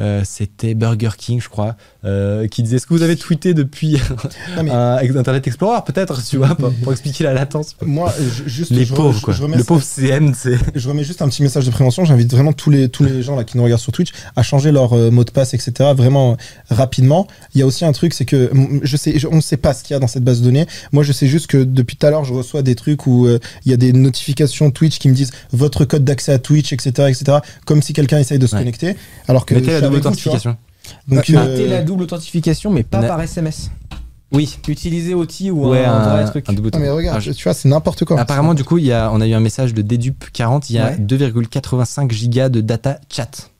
euh, c'était Burger King, je crois, euh, qui disait est-ce que vous avez tweeté depuis Non, mais- un Internet Explorer peut-être, tu vois, pour, pour expliquer la latence. moi, je- juste, Les je, pauvres, quoi. je remets le ça- pauvre CM, c'est. je remets juste un petit message de prévention. J'invite vraiment tous les, tous les gens là qui nous regardent sur Twitch à changer leur mot de passe, etc. Vraiment rapidement. Il y a aussi un truc, c'est que je sais, on ne sait pas ce qu'il y a dans cette base de données. Moi, je sais juste que depuis tout à l'heure, je reçois des trucs où il y a des notifications Twitch qui me disent votre code d'accès à Twitch, etc., etc. Comme si quelqu'un essaye de se Ouais. connecter. Alors que Mettez la double authentification. Donc, Bah, euh, Mettez la double authentification, mais pas par SMS. Oui. Utilisez OT ou Ouais, un, vrai truc. un double non, mais regarde, Ah, je- tu vois, c'est n'importe quoi. Apparemment, du coup, il y a, on a eu un message de Dedupe40, il y a Ouais. 2,85 gigas de data chat.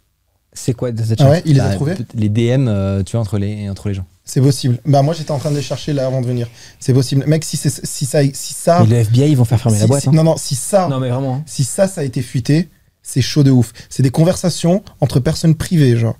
C'est quoi Data Ah Chat ouais, il les a Bah, trouvés Les DM, euh, tu vois, entre les, entre les gens. C'est possible. Bah moi j'étais en train de les chercher là avant de venir. C'est possible. Mec, si, c'est- si ça, si ça, Mais le FBI, ils vont faire fermer si- la boîte. si- hein. non non, si ça, Non, mais vraiment. hein. si ça, ça a été fuité, c'est chaud de ouf. C'est des conversations entre personnes privées, genre.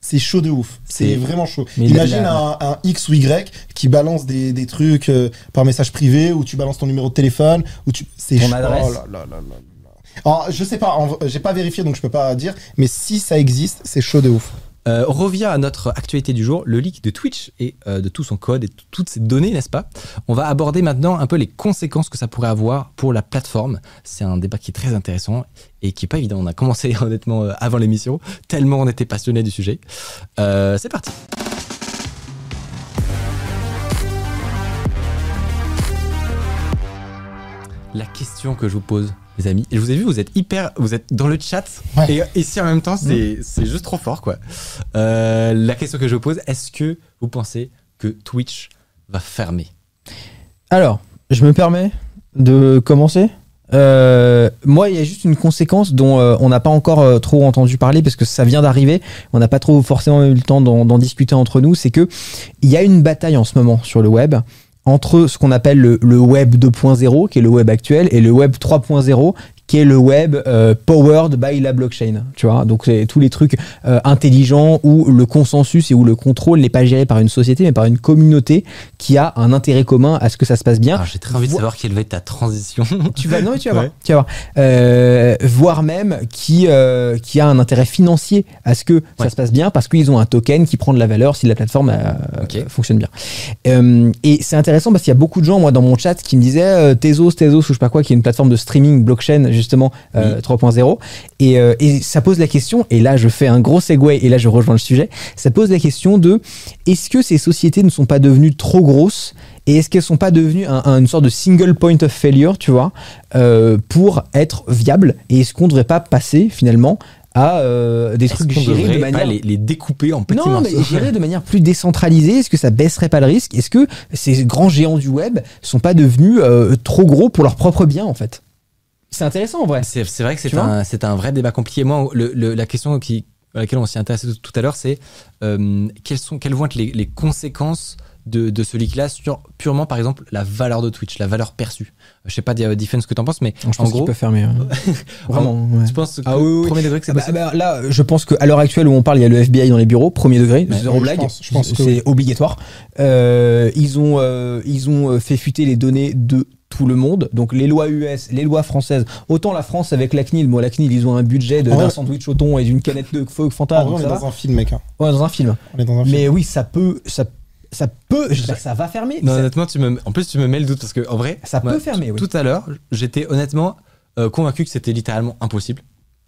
C'est chaud de ouf. C'est vraiment chaud. Mais Imagine un, un X ou Y qui balance des, des trucs euh, par message privé, ou tu balances ton numéro de téléphone, ou tu. C'est Ton chaud. adresse. Oh là là là là là. Alors, je sais pas, j'ai pas vérifié donc je peux pas dire, mais si ça existe, c'est chaud de ouf. Euh, revient à notre actualité du jour, le leak de Twitch et euh, de tout son code et toutes ces données, n'est-ce pas? On va aborder maintenant un peu les conséquences que ça pourrait avoir pour la plateforme. C'est un débat qui est très intéressant et qui est pas évident. On a commencé honnêtement euh, avant l'émission, tellement on était passionné du sujet. C'est parti. La question que je vous pose, les amis, et je vous ai vu, vous êtes hyper, vous êtes dans le chat, Ouais. et ici en même temps, c'est c'est juste trop fort, quoi. Euh, la question que je vous pose, est-ce que vous pensez que Twitch va fermer? Alors, je me permets de commencer. Euh, moi, il y a juste une conséquence dont euh, on n'a pas encore euh, trop entendu parler parce que ça vient d'arriver. On n'a pas trop forcément eu le temps d'en d'en discuter entre nous. C'est que il y a une bataille en ce moment sur le web entre ce qu'on appelle le, web 2.0, qui est le web actuel, et le web 3.0, qui est le web euh, powered by la blockchain. Tu vois, donc c'est tous les trucs euh, intelligents où le consensus et où le contrôle n'est pas géré par une société, mais par une communauté qui a un intérêt commun à ce que ça se passe bien. Alors, J'ai très envie de Vo- savoir quelle va être ta transition. tu vas non mais tu vas Ouais. voir tu vas voir Euh, voire même qui euh, qui a un intérêt financier à ce que Ouais. ça se passe bien parce qu'ils ont un token qui prend de la valeur si la plateforme euh, Ok. fonctionne bien Euh, et c'est intéressant parce qu'il y a beaucoup de gens moi dans mon chat qui me disaient euh, Tezos Tezos ou je sais pas quoi qui est une plateforme de streaming blockchain justement euh, Oui. 3.0 et, euh, et ça pose la question et là je fais un gros segue et là je rejoins le sujet. Ça pose la question de est-ce que ces sociétés ne sont pas devenues trop grosses et est-ce qu'elles sont pas devenues un- un- une sorte de single point of failure, tu vois, euh, pour être viables Et est-ce qu'on ne devrait pas passer finalement à euh, des trucs gérés de devrait pas manière les, les découper en petits non, mais gérés de manière plus décentralisée Est-ce que ça baisserait pas le risque? Est-ce que ces grands géants du web sont pas devenus euh, trop gros pour leur propre bien en fait? C'est intéressant en vrai. C'est vrai que c'est un, vrai débat compliqué. Moi, le- le- la question qui, à laquelle on s'y intéressé tout, tout à l'heure, c'est euh, quelles, sont, quelles vont être les, les conséquences de, de ce leak-là sur purement, par exemple, la valeur de Twitch, la valeur perçue? Je sais pas, Defense, ce que t'en penses, mais Je en pense gros, peut fermer. hein. Vraiment. ouais. tu penses que Ah oui, oui. premier degré que c'est Bah, possible? bah, là, je pense qu'à l'heure actuelle où on parle, il y a le FBI dans les bureaux, premier degré, Ouais, zéro je blague. pense- je pense que c'est oui. obligatoire. Euh, ils ont, euh, ils ont fait fuiter les données de tout le monde. Donc les lois US, les lois françaises. Autant la France avec la CNIL, moi la CNIL, ils ont un budget de- vrai- d'un sandwich au thon et d'une canette de feu Fanta. Donc on est dans un film, mec. hein. Ouais, dans un film. On est dans un film. Mais oui, ça peut, ça, ça peut. Je sais que ça va fermer. Non, ça, honnêtement, tu me, en plus, tu me mets le doute parce que, en vrai, ça moi, peut fermer. Oui. tout à l'heure, j'étais honnêtement euh, convaincu que c'était littéralement impossible.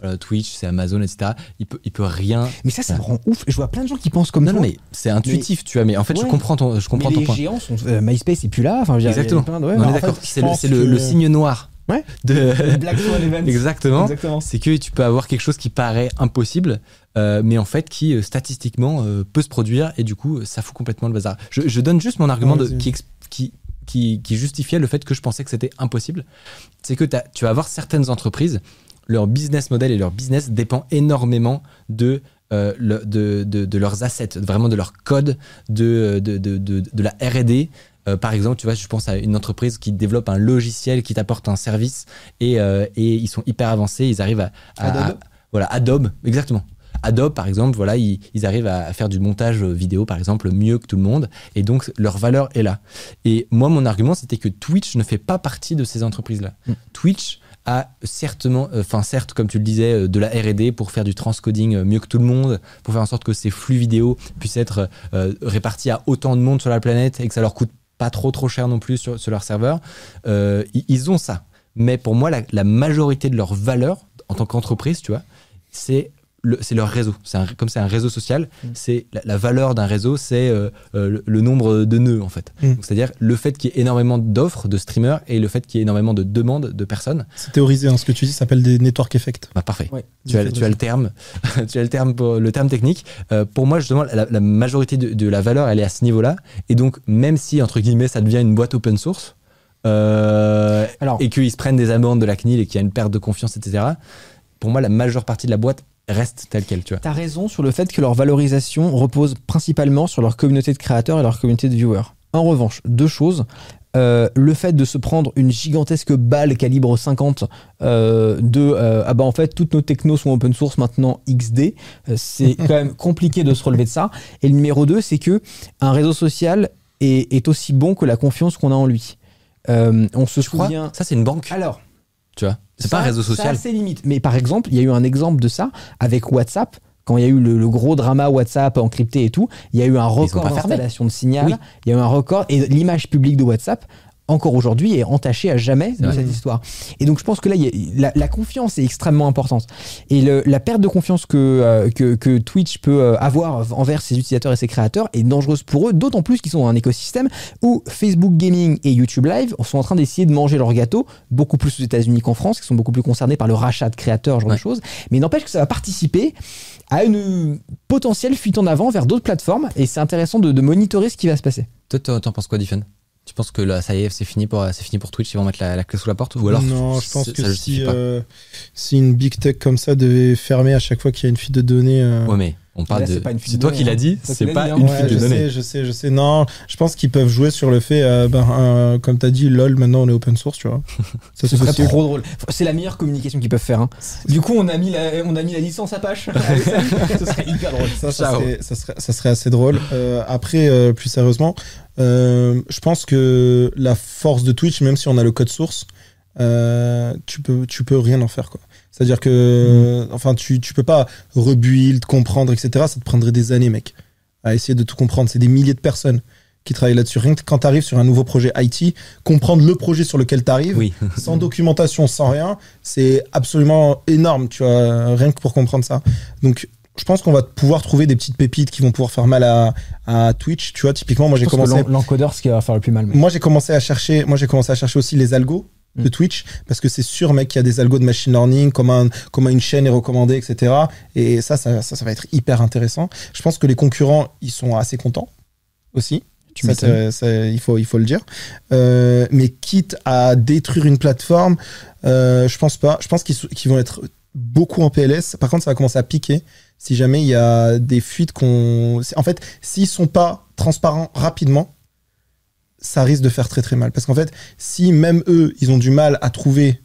Euh, Twitch, c'est Amazon, etc. Il peut, il peut rien. Mais ça, ça me rend ouf. Je vois plein de gens qui pensent comme Non, non, toi. mais c'est intuitif, tu vois. Mais en fait, je comprends ton, je comprends mais ton les point. géants sont. euh, MySpace est plus là. Enfin, Exactement. plein de- ouais, On est d'accord. C'est le, que- signe noir. Ouais. De... Black Swan Event. Exactement. Exactement. C'est que tu peux avoir quelque chose qui paraît impossible, euh, mais en fait qui statistiquement euh, peut se produire et du coup ça fout complètement le bazar. Je, je donne juste mon argument Ouais, de, vas-y. qui, qui, qui, qui justifiait le fait que je pensais que c'était impossible. C'est que tu vas avoir certaines entreprises, leur business model et leur business dépend énormément de, euh, le- de, de, de leurs assets, vraiment de leur code, de, de, de, la RD. Euh, par exemple, tu vois, je pense à une entreprise qui développe un logiciel qui t'apporte un service et, euh, et ils sont hyper avancés, ils arrivent à, à- Adobe à- voilà, Adobe, exactement. Adobe, par exemple, voilà, ils, ils arrivent à, à faire du montage vidéo, par exemple, mieux que tout le monde, et donc leur valeur est là. Et moi, mon argument, c'était que Twitch ne fait pas partie de ces entreprises-là. Mm. Twitch a certainement, euh, enfin certes, comme tu le disais, euh, de la R&D pour faire du transcoding euh, mieux que tout le monde, pour faire en sorte que ces flux vidéo puissent être répartis à autant de monde sur la planète et que ça leur coûte pas trop trop cher non plus sur, leur serveur. Ils- ils ont ça. Mais pour moi, la, la majorité de leur valeur en tant qu'entreprise, tu vois, c'est le- c'est leur réseau. C'est un- comme c'est un réseau social, Mm. c'est la, la valeur d'un réseau, c'est euh, euh, le, le nombre de nœuds en fait. Mm. Donc, C'est-à-dire le fait qu'il y ait énormément d'offres de streamers et le fait qu'il y ait énormément de demandes de personnes. C'est théorisé, hein, ce que tu dis s'appelle des network effects. Bah parfait. Ouais. Tu as, tu as le terme, tu as le terme pour le terme technique. Euh, pour moi, justement, la, la majorité de, de la valeur, elle est à ce niveau-là. Et donc, même si entre guillemets, ça devient une boîte open source euh, Alors- et qu'ils se prennent des amendes de la CNIL et qu'il y a une perte de confiance, etc. Pour moi, la majeure partie de la boîte reste telle quelle, tu vois. T'as raison sur le fait que leur valorisation repose principalement sur leur communauté de créateurs et leur communauté de viewers. En revanche, deux choses. Euh, le fait de se prendre une gigantesque balle calibre 50 euh, de euh, ah bah en fait toutes nos technos sont open source maintenant XD c'est quand même compliqué de se relever de ça et le numéro 2 c'est que un réseau social est, est aussi bon que la confiance qu'on a en lui on se Tu souvient Ça, c'est une banque, alors tu vois. C'est pas un ça- réseau Ça social. a ses limites. Mais par exemple, il y a eu un exemple de ça avec WhatsApp. Quand il y a eu le, le gros drama WhatsApp encrypté et tout, il y a eu un record d'installation de signal. Oui. Il y a eu un record. Et l'image publique de WhatsApp, encore aujourd'hui, est entachée à jamais de vrai. cette histoire. Et donc, je pense que là, il y a- la, la confiance est extrêmement importante. Et le- la perte de confiance que, euh, que, que Twitch peut euh, avoir envers ses utilisateurs et ses créateurs est dangereuse pour eux, d'autant plus qu'ils sont dans un écosystème où Facebook Gaming et YouTube Live sont en train d'essayer de manger leur gâteau, beaucoup plus aux États-Unis qu'en France, qui sont beaucoup plus concernés par le rachat de créateurs, ce genre Ouais. de choses. Mais n'empêche que ça va participer à une potentielle fuite en avant vers d'autres plateformes, et c'est intéressant de, de monitorer ce qui va se passer. Toi, t'en penses quoi, Diffen Tu penses que là, ça y est, c'est fini pour, c'est fini pour Twitch, ils vont mettre la, la clé sous la porte Ou alors non, je pense que si, euh, si une big tech comme ça devait fermer à chaque fois qu'il y a une fuite de données. euh, Ouais, mais on parle Là, de. c'est pas une fuite C'est de toi qui l'as dit, c'est pas hein. une Ouais, fuite je de données. sais, je sais, je sais. Non, je pense qu'ils peuvent jouer sur le fait, euh, ben, euh, comme t'as dit, lol, maintenant on est open source, tu vois. Ça, Ce c'est serait possible. trop drôle. C'est la meilleure communication qu'ils peuvent faire. hein. Du coup, on a mis la, on a mis la licence Apache. Ce serait hyper drôle. Ça, serait, ça, serait, ça serait assez drôle. Euh, après, euh, plus sérieusement, euh, je pense que la force de Twitch, même si on a le code source, euh, tu peux, tu peux rien en faire, quoi. C'est-à-dire que, enfin, tu, tu peux pas rebuild, comprendre, etc. Ça te prendrait des années, mec, à essayer de tout comprendre. C'est des milliers de personnes qui travaillent là-dessus. Rien que quand tu arrives sur un nouveau projet IT, comprendre le projet sur lequel tu arrives, Oui. sans documentation, sans rien, c'est absolument énorme, tu vois, rien que pour comprendre ça. Donc, je pense qu'on va pouvoir trouver des petites pépites qui vont pouvoir faire mal à, à Twitch. Tu vois, typiquement, moi j'ai commencé, l'en- l'encodeur, ce qui va faire le plus mal. moi j'ai commencé à chercher, moi j'ai commencé à chercher aussi les algos de Mm. Twitch parce que c'est sûr, mec, qu'il y a des algos de machine learning, comment, un- comment une chaîne est recommandée, etc. Et ça, ça, ça, ça va être hyper intéressant. Je pense que les concurrents, ils sont assez contents aussi. Tu Ça, c'est- il, faut, il faut le dire. Euh, mais quitte à détruire une plateforme, euh, je pense pas. Je pense qu'ils vont être beaucoup en PLS. Par contre, ça va commencer à piquer si jamais il y a des fuites qu'on. En fait, s'ils sont pas transparents rapidement, ça risque de faire très très mal. Parce qu'en fait, si même eux, ils ont du mal à trouver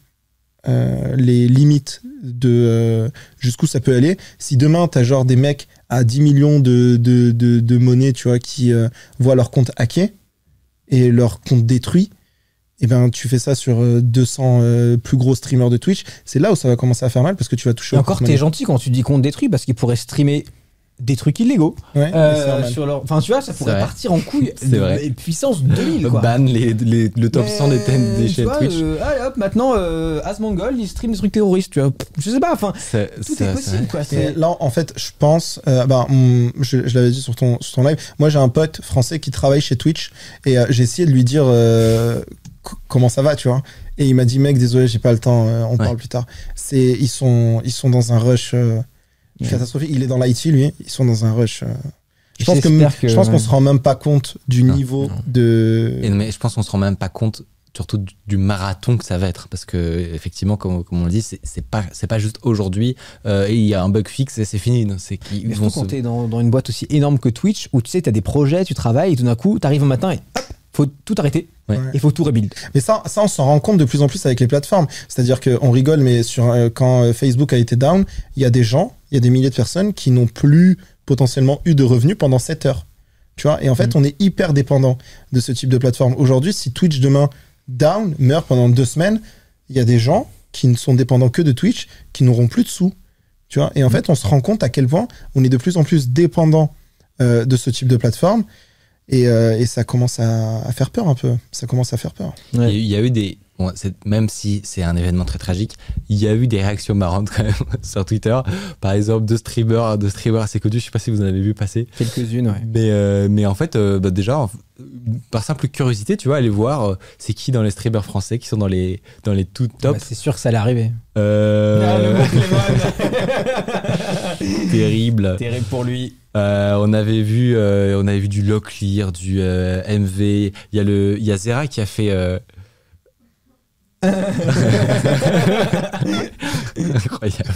euh, les limites de euh, jusqu'où ça peut aller, si demain, tu as genre des mecs à 10 millions de, de, de, de monnaie, tu vois, qui euh, voient leur compte hacké et leur compte détruit, et ben tu fais ça sur euh, 200 euh, plus gros streamers de Twitch, c'est là où ça va commencer à faire mal parce que tu vas toucher Et au encore, t'es gentil quand tu dis qu'on détruit parce qu'ils pourraient streamer des trucs illégaux. Ouais, Euh, normal. sur leur... Enfin, tu vois, ça pourrait vrai. partir en couille. C'est de- vrai. et puissance 2000, quoi. Ban les, les- le top 100 des, thèmes des tu chaînes vois, Twitch. euh, allez hop, maintenant, euh, Asmongold, il stream des trucs terroristes, tu vois. Je sais pas, enfin, C'est- tout est possible, quoi. Là, en fait, je pense, euh, bah, je, je l'avais dit sur ton, sur ton live, moi j'ai un pote français qui travaille chez Twitch et euh, j'ai essayé de lui dire euh, comment ça va, tu vois. Et il m'a dit, mec, désolé, j'ai pas le temps, euh, on Ouais. parle plus tard. C'est, ils sont, ils sont dans un rush euh, Ouais. catastrophique. Il est dans l'IT, lui, ils sont dans un rush. euh, je pense que, je pense qu'on se rend même pas compte du Non, niveau non. de. Et mais je pense qu'on se rend même pas compte surtout du, du marathon que ça va être parce que effectivement comme, comme on le dit c'est c'est pas c'est pas juste aujourd'hui euh, et il y a un bug fixe et c'est fini non, c'est qu'ils Mais vont quand t'es dans, dans une boîte aussi énorme que Twitch, où tu sais, t'as des projets, tu travailles, et tout d'un coup, t'arrives un matin et hop, faut tout arrêter. Ouais. Il faut tout rebuild. Mais ça, ça on s'en rend compte de plus en plus avec les plateformes. C'est-à-dire qu'on rigole, mais sur, euh, quand euh, Facebook a été down, il y a des gens, il y a des milliers de personnes qui n'ont plus potentiellement eu de revenus pendant 7 heures. Tu vois? Et en fait, Mm. on est hyper dépendant de ce type de plateforme. Aujourd'hui, si Twitch demain down, meurt pendant deux semaines, il y a des gens qui ne sont dépendants que de Twitch qui n'auront plus de sous. Tu vois? Et en Mm. fait, on se rend compte à quel point on est de plus en plus dépendant euh, de ce type de plateforme. Et, euh, et ça commence à, à faire peur un peu. Ça commence à faire peur. il y a- il y a eu des bon, même si c'est un événement très tragique il y a eu des réactions marrantes quand même sur Twitter par exemple deux streamers deux streamers assez connus je sais pas si vous en avez vu passer Quelques-unes, ouais. mais euh, mais en fait euh, bah, déjà en- par simple curiosité tu vois aller voir euh, c'est qui dans les streamers français qui sont dans les dans les tout top Bah, c'est sûr que ça allait arriver. Euh, terrible. Terrible pour lui. Euh, on avait vu, euh, on avait vu du Locklear, du euh, MV. Il y a le, il y a Zera qui a fait. Euh, Incroyable.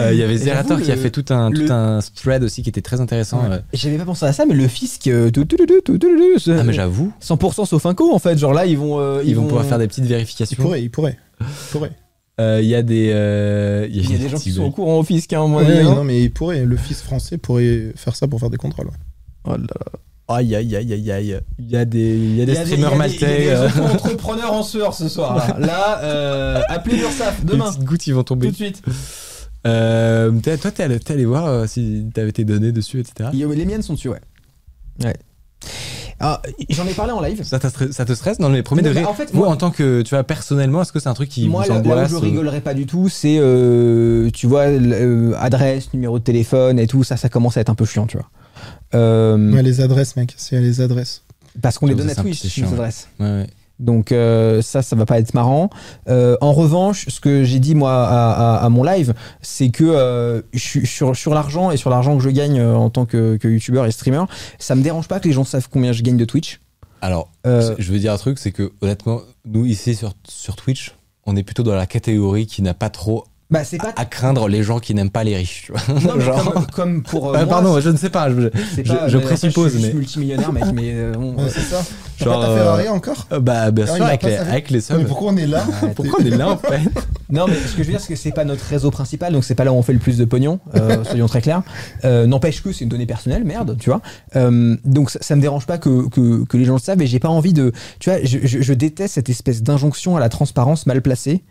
Euh, Il y avait Zerator qui a fait tout un, tout le- un thread aussi qui était très intéressant. Ouais. euh. J'avais pas pensé à ça, mais le fisc, euh, tout, tout, tout, tout, tout, tout, tout, Ah mais j'avoue, 100% sauf un co en fait. Genre là, ils vont. euh, ils, vont pouvoir faire des petites vérifications. pourrait, il pourrait. Il pourrait. Euh, Il y a des, euh, Il y a des gens qui sont au courant au fisc, hein. Ouais, hein. non, mais il pourrait. Le fils français pourrait faire ça pour faire des contrôles. Oh là là. Aïe aïe aïe aïe aïe. Il y a des, il y a des Il y a des- streamers il y a des- il y a maltais. des euh, auto-entrepreneurs en sueur ce soir. Là, euh, appelez l'URSSAF les demain, petites gouttes ils vont tout tomber. de suite. Euh, t'es- toi, t'es allé, t'es allé voir euh, si t'avais tes données dessus, etc. Il y a- Les miennes sont dessus, ouais. Ouais. Ah, J'en ai parlé en live. Ça, t'a stre- ça te stresse dans les premiers Non, degrés bah, en fait, Vous, moi- en tant que, tu vois, personnellement, est-ce que c'est un truc qui Moi, vous là, là où angoisse je ou- rigolerais pas du tout, c'est, euh, tu vois, l- euh, adresse, numéro de téléphone et tout, ça, ça commence à être un peu chiant, tu vois. Euh, Ouais, les adresses, mec. C'est les adresses. Parce qu'on les donne à Twitch, les ouais. adresses. Ouais, ouais. Donc euh, ça, ça va pas être marrant. Euh, en revanche, ce que j'ai dit moi à, à- à mon live, c'est que euh, je sur, sur l'argent et sur l'argent que je gagne euh, en tant que, que youtubeur et streamer, ça me dérange pas que les gens savent combien je gagne de Twitch. Alors, Euh, je veux dire un truc, c'est que honnêtement, nous ici sur, sur Twitch, on est plutôt dans la catégorie qui n'a pas trop bah c'est pas à craindre les gens qui n'aiment pas les riches. Tu vois. non, mais Genre- comme, comme pour euh, Ah, moi, pardon, je ne sais pas. Je, je- pas- je mais après, présuppose, je suis mais- multimillionnaire mec, mais euh, bon, Ouais, c'est ça. T'as Genre, pas ta euh, Ferrari encore? bah, bien Ah, sûr, avec les, avec les Mais subs. pourquoi on est là Pourquoi on est là en fait? Non, mais ce que je veux dire, c'est que c'est pas notre réseau principal, donc c'est pas là où on fait le plus de pognon, euh, soyons très clairs. Euh, N'empêche que c'est une donnée personnelle, merde, tu vois. Euh, donc ça, ça me dérange pas que, que, que les gens le savent, et j'ai pas envie de. Tu vois, je, je, je déteste cette espèce d'injonction à la transparence mal placée.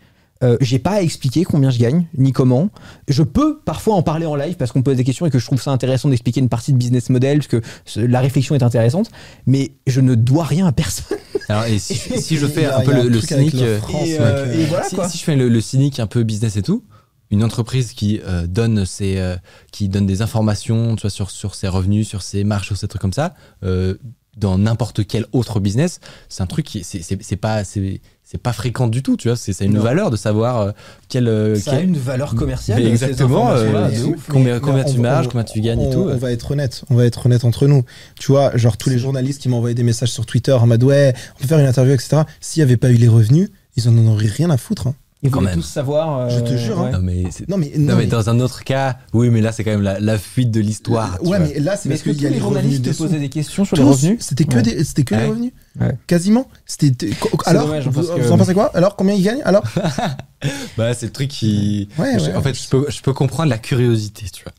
Euh, j'ai pas à expliquer combien je gagne, ni comment. Je peux parfois en parler en live parce qu'on pose des questions et que je trouve ça intéressant d'expliquer une partie de business model, parce que ce- la réflexion est intéressante, mais je ne dois rien à personne. Alors, et si, si je fais a- un peu le, cynique. la France, et, mec, euh, et voilà si, quoi. si je fais le, le cynique un peu business et tout, une entreprise qui euh, donne ses, euh, qui donne des informations, tu vois, sur sur ses revenus, sur ses marges, sur ces trucs comme ça, euh, dans n'importe quel autre business, c'est un truc qui c'est pas c'est pas fréquent du tout, tu vois. C'est une Non. valeur de savoir euh, quel euh, Ça a quel- une valeur commerciale. Mais exactement, euh, ouf. Combien- Mais- combien tu on- marges, combien tu gagnes et on- tout, ouais. On va être honnête, on va être honnête entre nous. Tu vois, genre tous les journalistes qui m'ont envoyé des messages sur Twitter en mode ouais, on peut faire une interview, etc. S'il n'y avait pas eu les revenus, ils en auraient rien à foutre. hein. Ils Quand voulaient même. tous savoir. euh, Je te jure, hein. ouais. Non, mais, c'est- Non, mais, non, non, mais mais- dans un autre cas, oui, mais là, c'est quand même la, la fuite de l'histoire. tu ouais, vois. mais là, c'est Mais parce que tous y a les les journalistes te posaient des questions sur Tous, les revenus C'était que Ouais. des, c'était que les revenus. Ouais. Quasiment. C'était. Alors, dommage, hein, vous, que- en pensez quoi? Alors, combien ils gagnent? Alors Bah, c'est le truc qui. Ouais, je- ouais. en fait, je peux, je peux comprendre la curiosité, tu vois.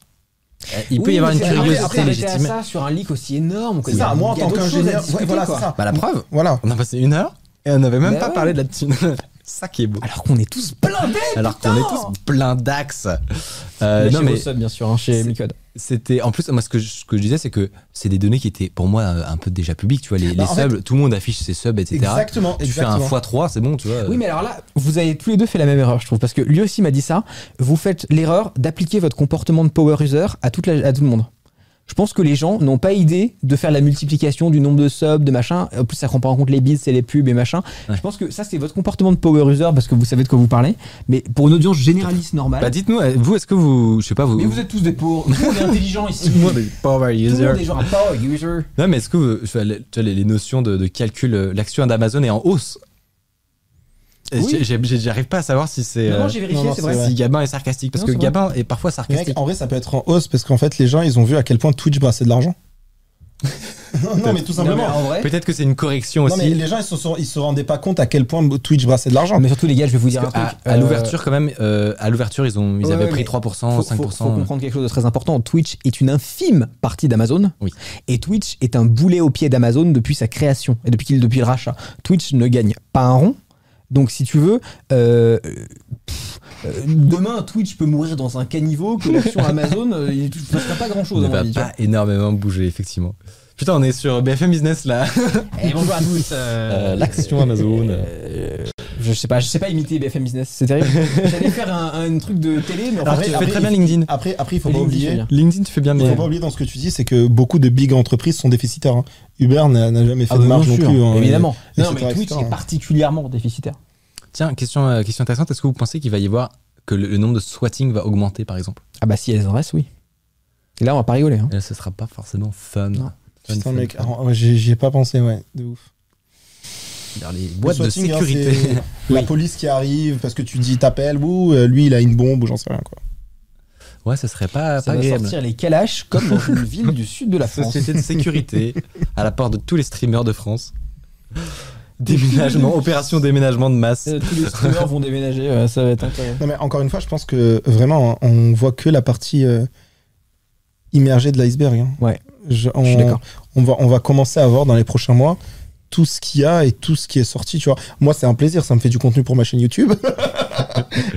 Euh, Il peut y avoir une curiosité après, légitime. ça sur un leak aussi énorme. C'est ça. Moi, en tant à qu'ingénieur, voilà, ça. Bah, la preuve, Voilà. on a passé une heure et on n'avait même Bah pas parlé de la thune. ça qui est beau. Alors qu'on est tous blindés. Alors qu'on est tous plein d'axes. Euh, non, chez mais bien sûr, hein, chez Micode. c'était. En plus, moi, ce que je, ce que je disais, c'est que c'est des données qui étaient pour moi euh, un peu déjà publiques. Tu vois, les, Bah, les en fait- subs, tout le monde affiche ses subs, etc. Exactement. Tu fais un exactement. x3, c'est bon, tu vois. Oui, mais alors là, vous avez tous les deux fait la même erreur, je trouve, parce que lui aussi m'a dit ça. Vous faites l'erreur d'appliquer votre comportement de power user à, toute la- à tout le monde. Je pense que les gens n'ont pas idée de faire la multiplication du nombre de subs, de machin. En plus, ça prend pas en compte les bits et les pubs et machin. Ouais. Je pense que ça, c'est votre comportement de power user parce que vous savez de quoi vous parlez. Mais pour une audience généraliste normale. Bah, dites-nous, euh, vous, est-ce que vous. Je sais pas, vous. mais vous êtes tous des pauvres. Le monde est intelligent ici. Monde est power Tout le user. monde est power user. Non, mais est-ce que vous, tu vois, les, les- notions de, de calcul, euh, l'action d'Amazon est en hausse Oui. J'arrive pas à savoir si c'est. Non, non, euh, j'ai vérifié, c'est vrai. si Gabin est sarcastique. Parce Non, que vrai. Gabin est parfois sarcastique. mec, en vrai, ça peut être en hausse parce qu'en fait, les gens, ils ont vu à quel point Twitch brassait de l'argent. non, non, mais tout simplement. Peut-être que c'est une correction Non, aussi. mais les gens, ils se, sont- ils se rendaient pas compte à quel point Twitch brassait de l'argent. Mais surtout, les gars, je vais vous dire un truc. à, à euh, l'ouverture, quand même, euh, à l'ouverture, ils, ont, ils Ouais, avaient ouais, pris mais 3%, faut, 5%. faut- faut comprendre quelque chose de très important. Twitch est une infime partie d'Amazon. Oui. Et Twitch est un boulet au pied d'Amazon depuis sa création et depuis, depuis le rachat. Twitch ne gagne pas un rond. Donc, si tu veux, euh, pff, euh, demain, Twitch peut mourir dans un caniveau que l'action Amazon, euh, il ne passera pas grand On chose. ne va pas énormément bouger, effectivement. Putain, on est sur BFM Business là. Et bonjour à tous. Euh, l'action Amazon. euh, je sais pas, je sais pas imiter BFM Business, c'est terrible. J'allais faire un, un truc de télé, mais en Alors, fait, tu euh, fais très bien LinkedIn. Après, après, il faut Et pas LinkedIn, oublier. LinkedIn, tu fais bien, Il faut pas oublier dans ce que tu dis, c'est que beaucoup de big entreprises sont déficitaires. hein. Uber n'a jamais fait Ah de bah, marge non plus. hein, évidemment. non, etc., mais Twitch est particulièrement déficitaire. Tiens, question, euh, question intéressante. Est-ce que vous pensez qu'il va y avoir. que le, le nombre de swatting va augmenter, par exemple? Ah bah si elles en restent, oui. Et là, on va pas rigoler. Hein. Et là, ce sera pas forcément fun. Non. Putain, fun, mec, alors, ouais, j'y ai pas pensé, ouais, de ouf. Dans les boîtes de hein, sécurité. La police qui arrive parce que tu dis t'appelles, ou euh, lui il a une bombe ou j'en sais rien quoi. ouais, ce serait pas, Ça pas va sortir les calaches comme dans une ville du sud de la France. Société de sécurité à la porte de tous les streamers de France. Déménagement, opération déménagement de masse. Euh, Tous les streamers vont déménager, ouais, ça va être incroyable. Non mais encore une fois, je pense que vraiment on voit que la partie euh, immergée de l'iceberg. hein. Ouais. Je, on, Je suis d'accord. On va, on va commencer à voir dans les prochains mois tout ce qu'il y a et tout ce qui est sorti. Tu vois, moi c'est un plaisir, ça me fait du contenu pour ma chaîne YouTube.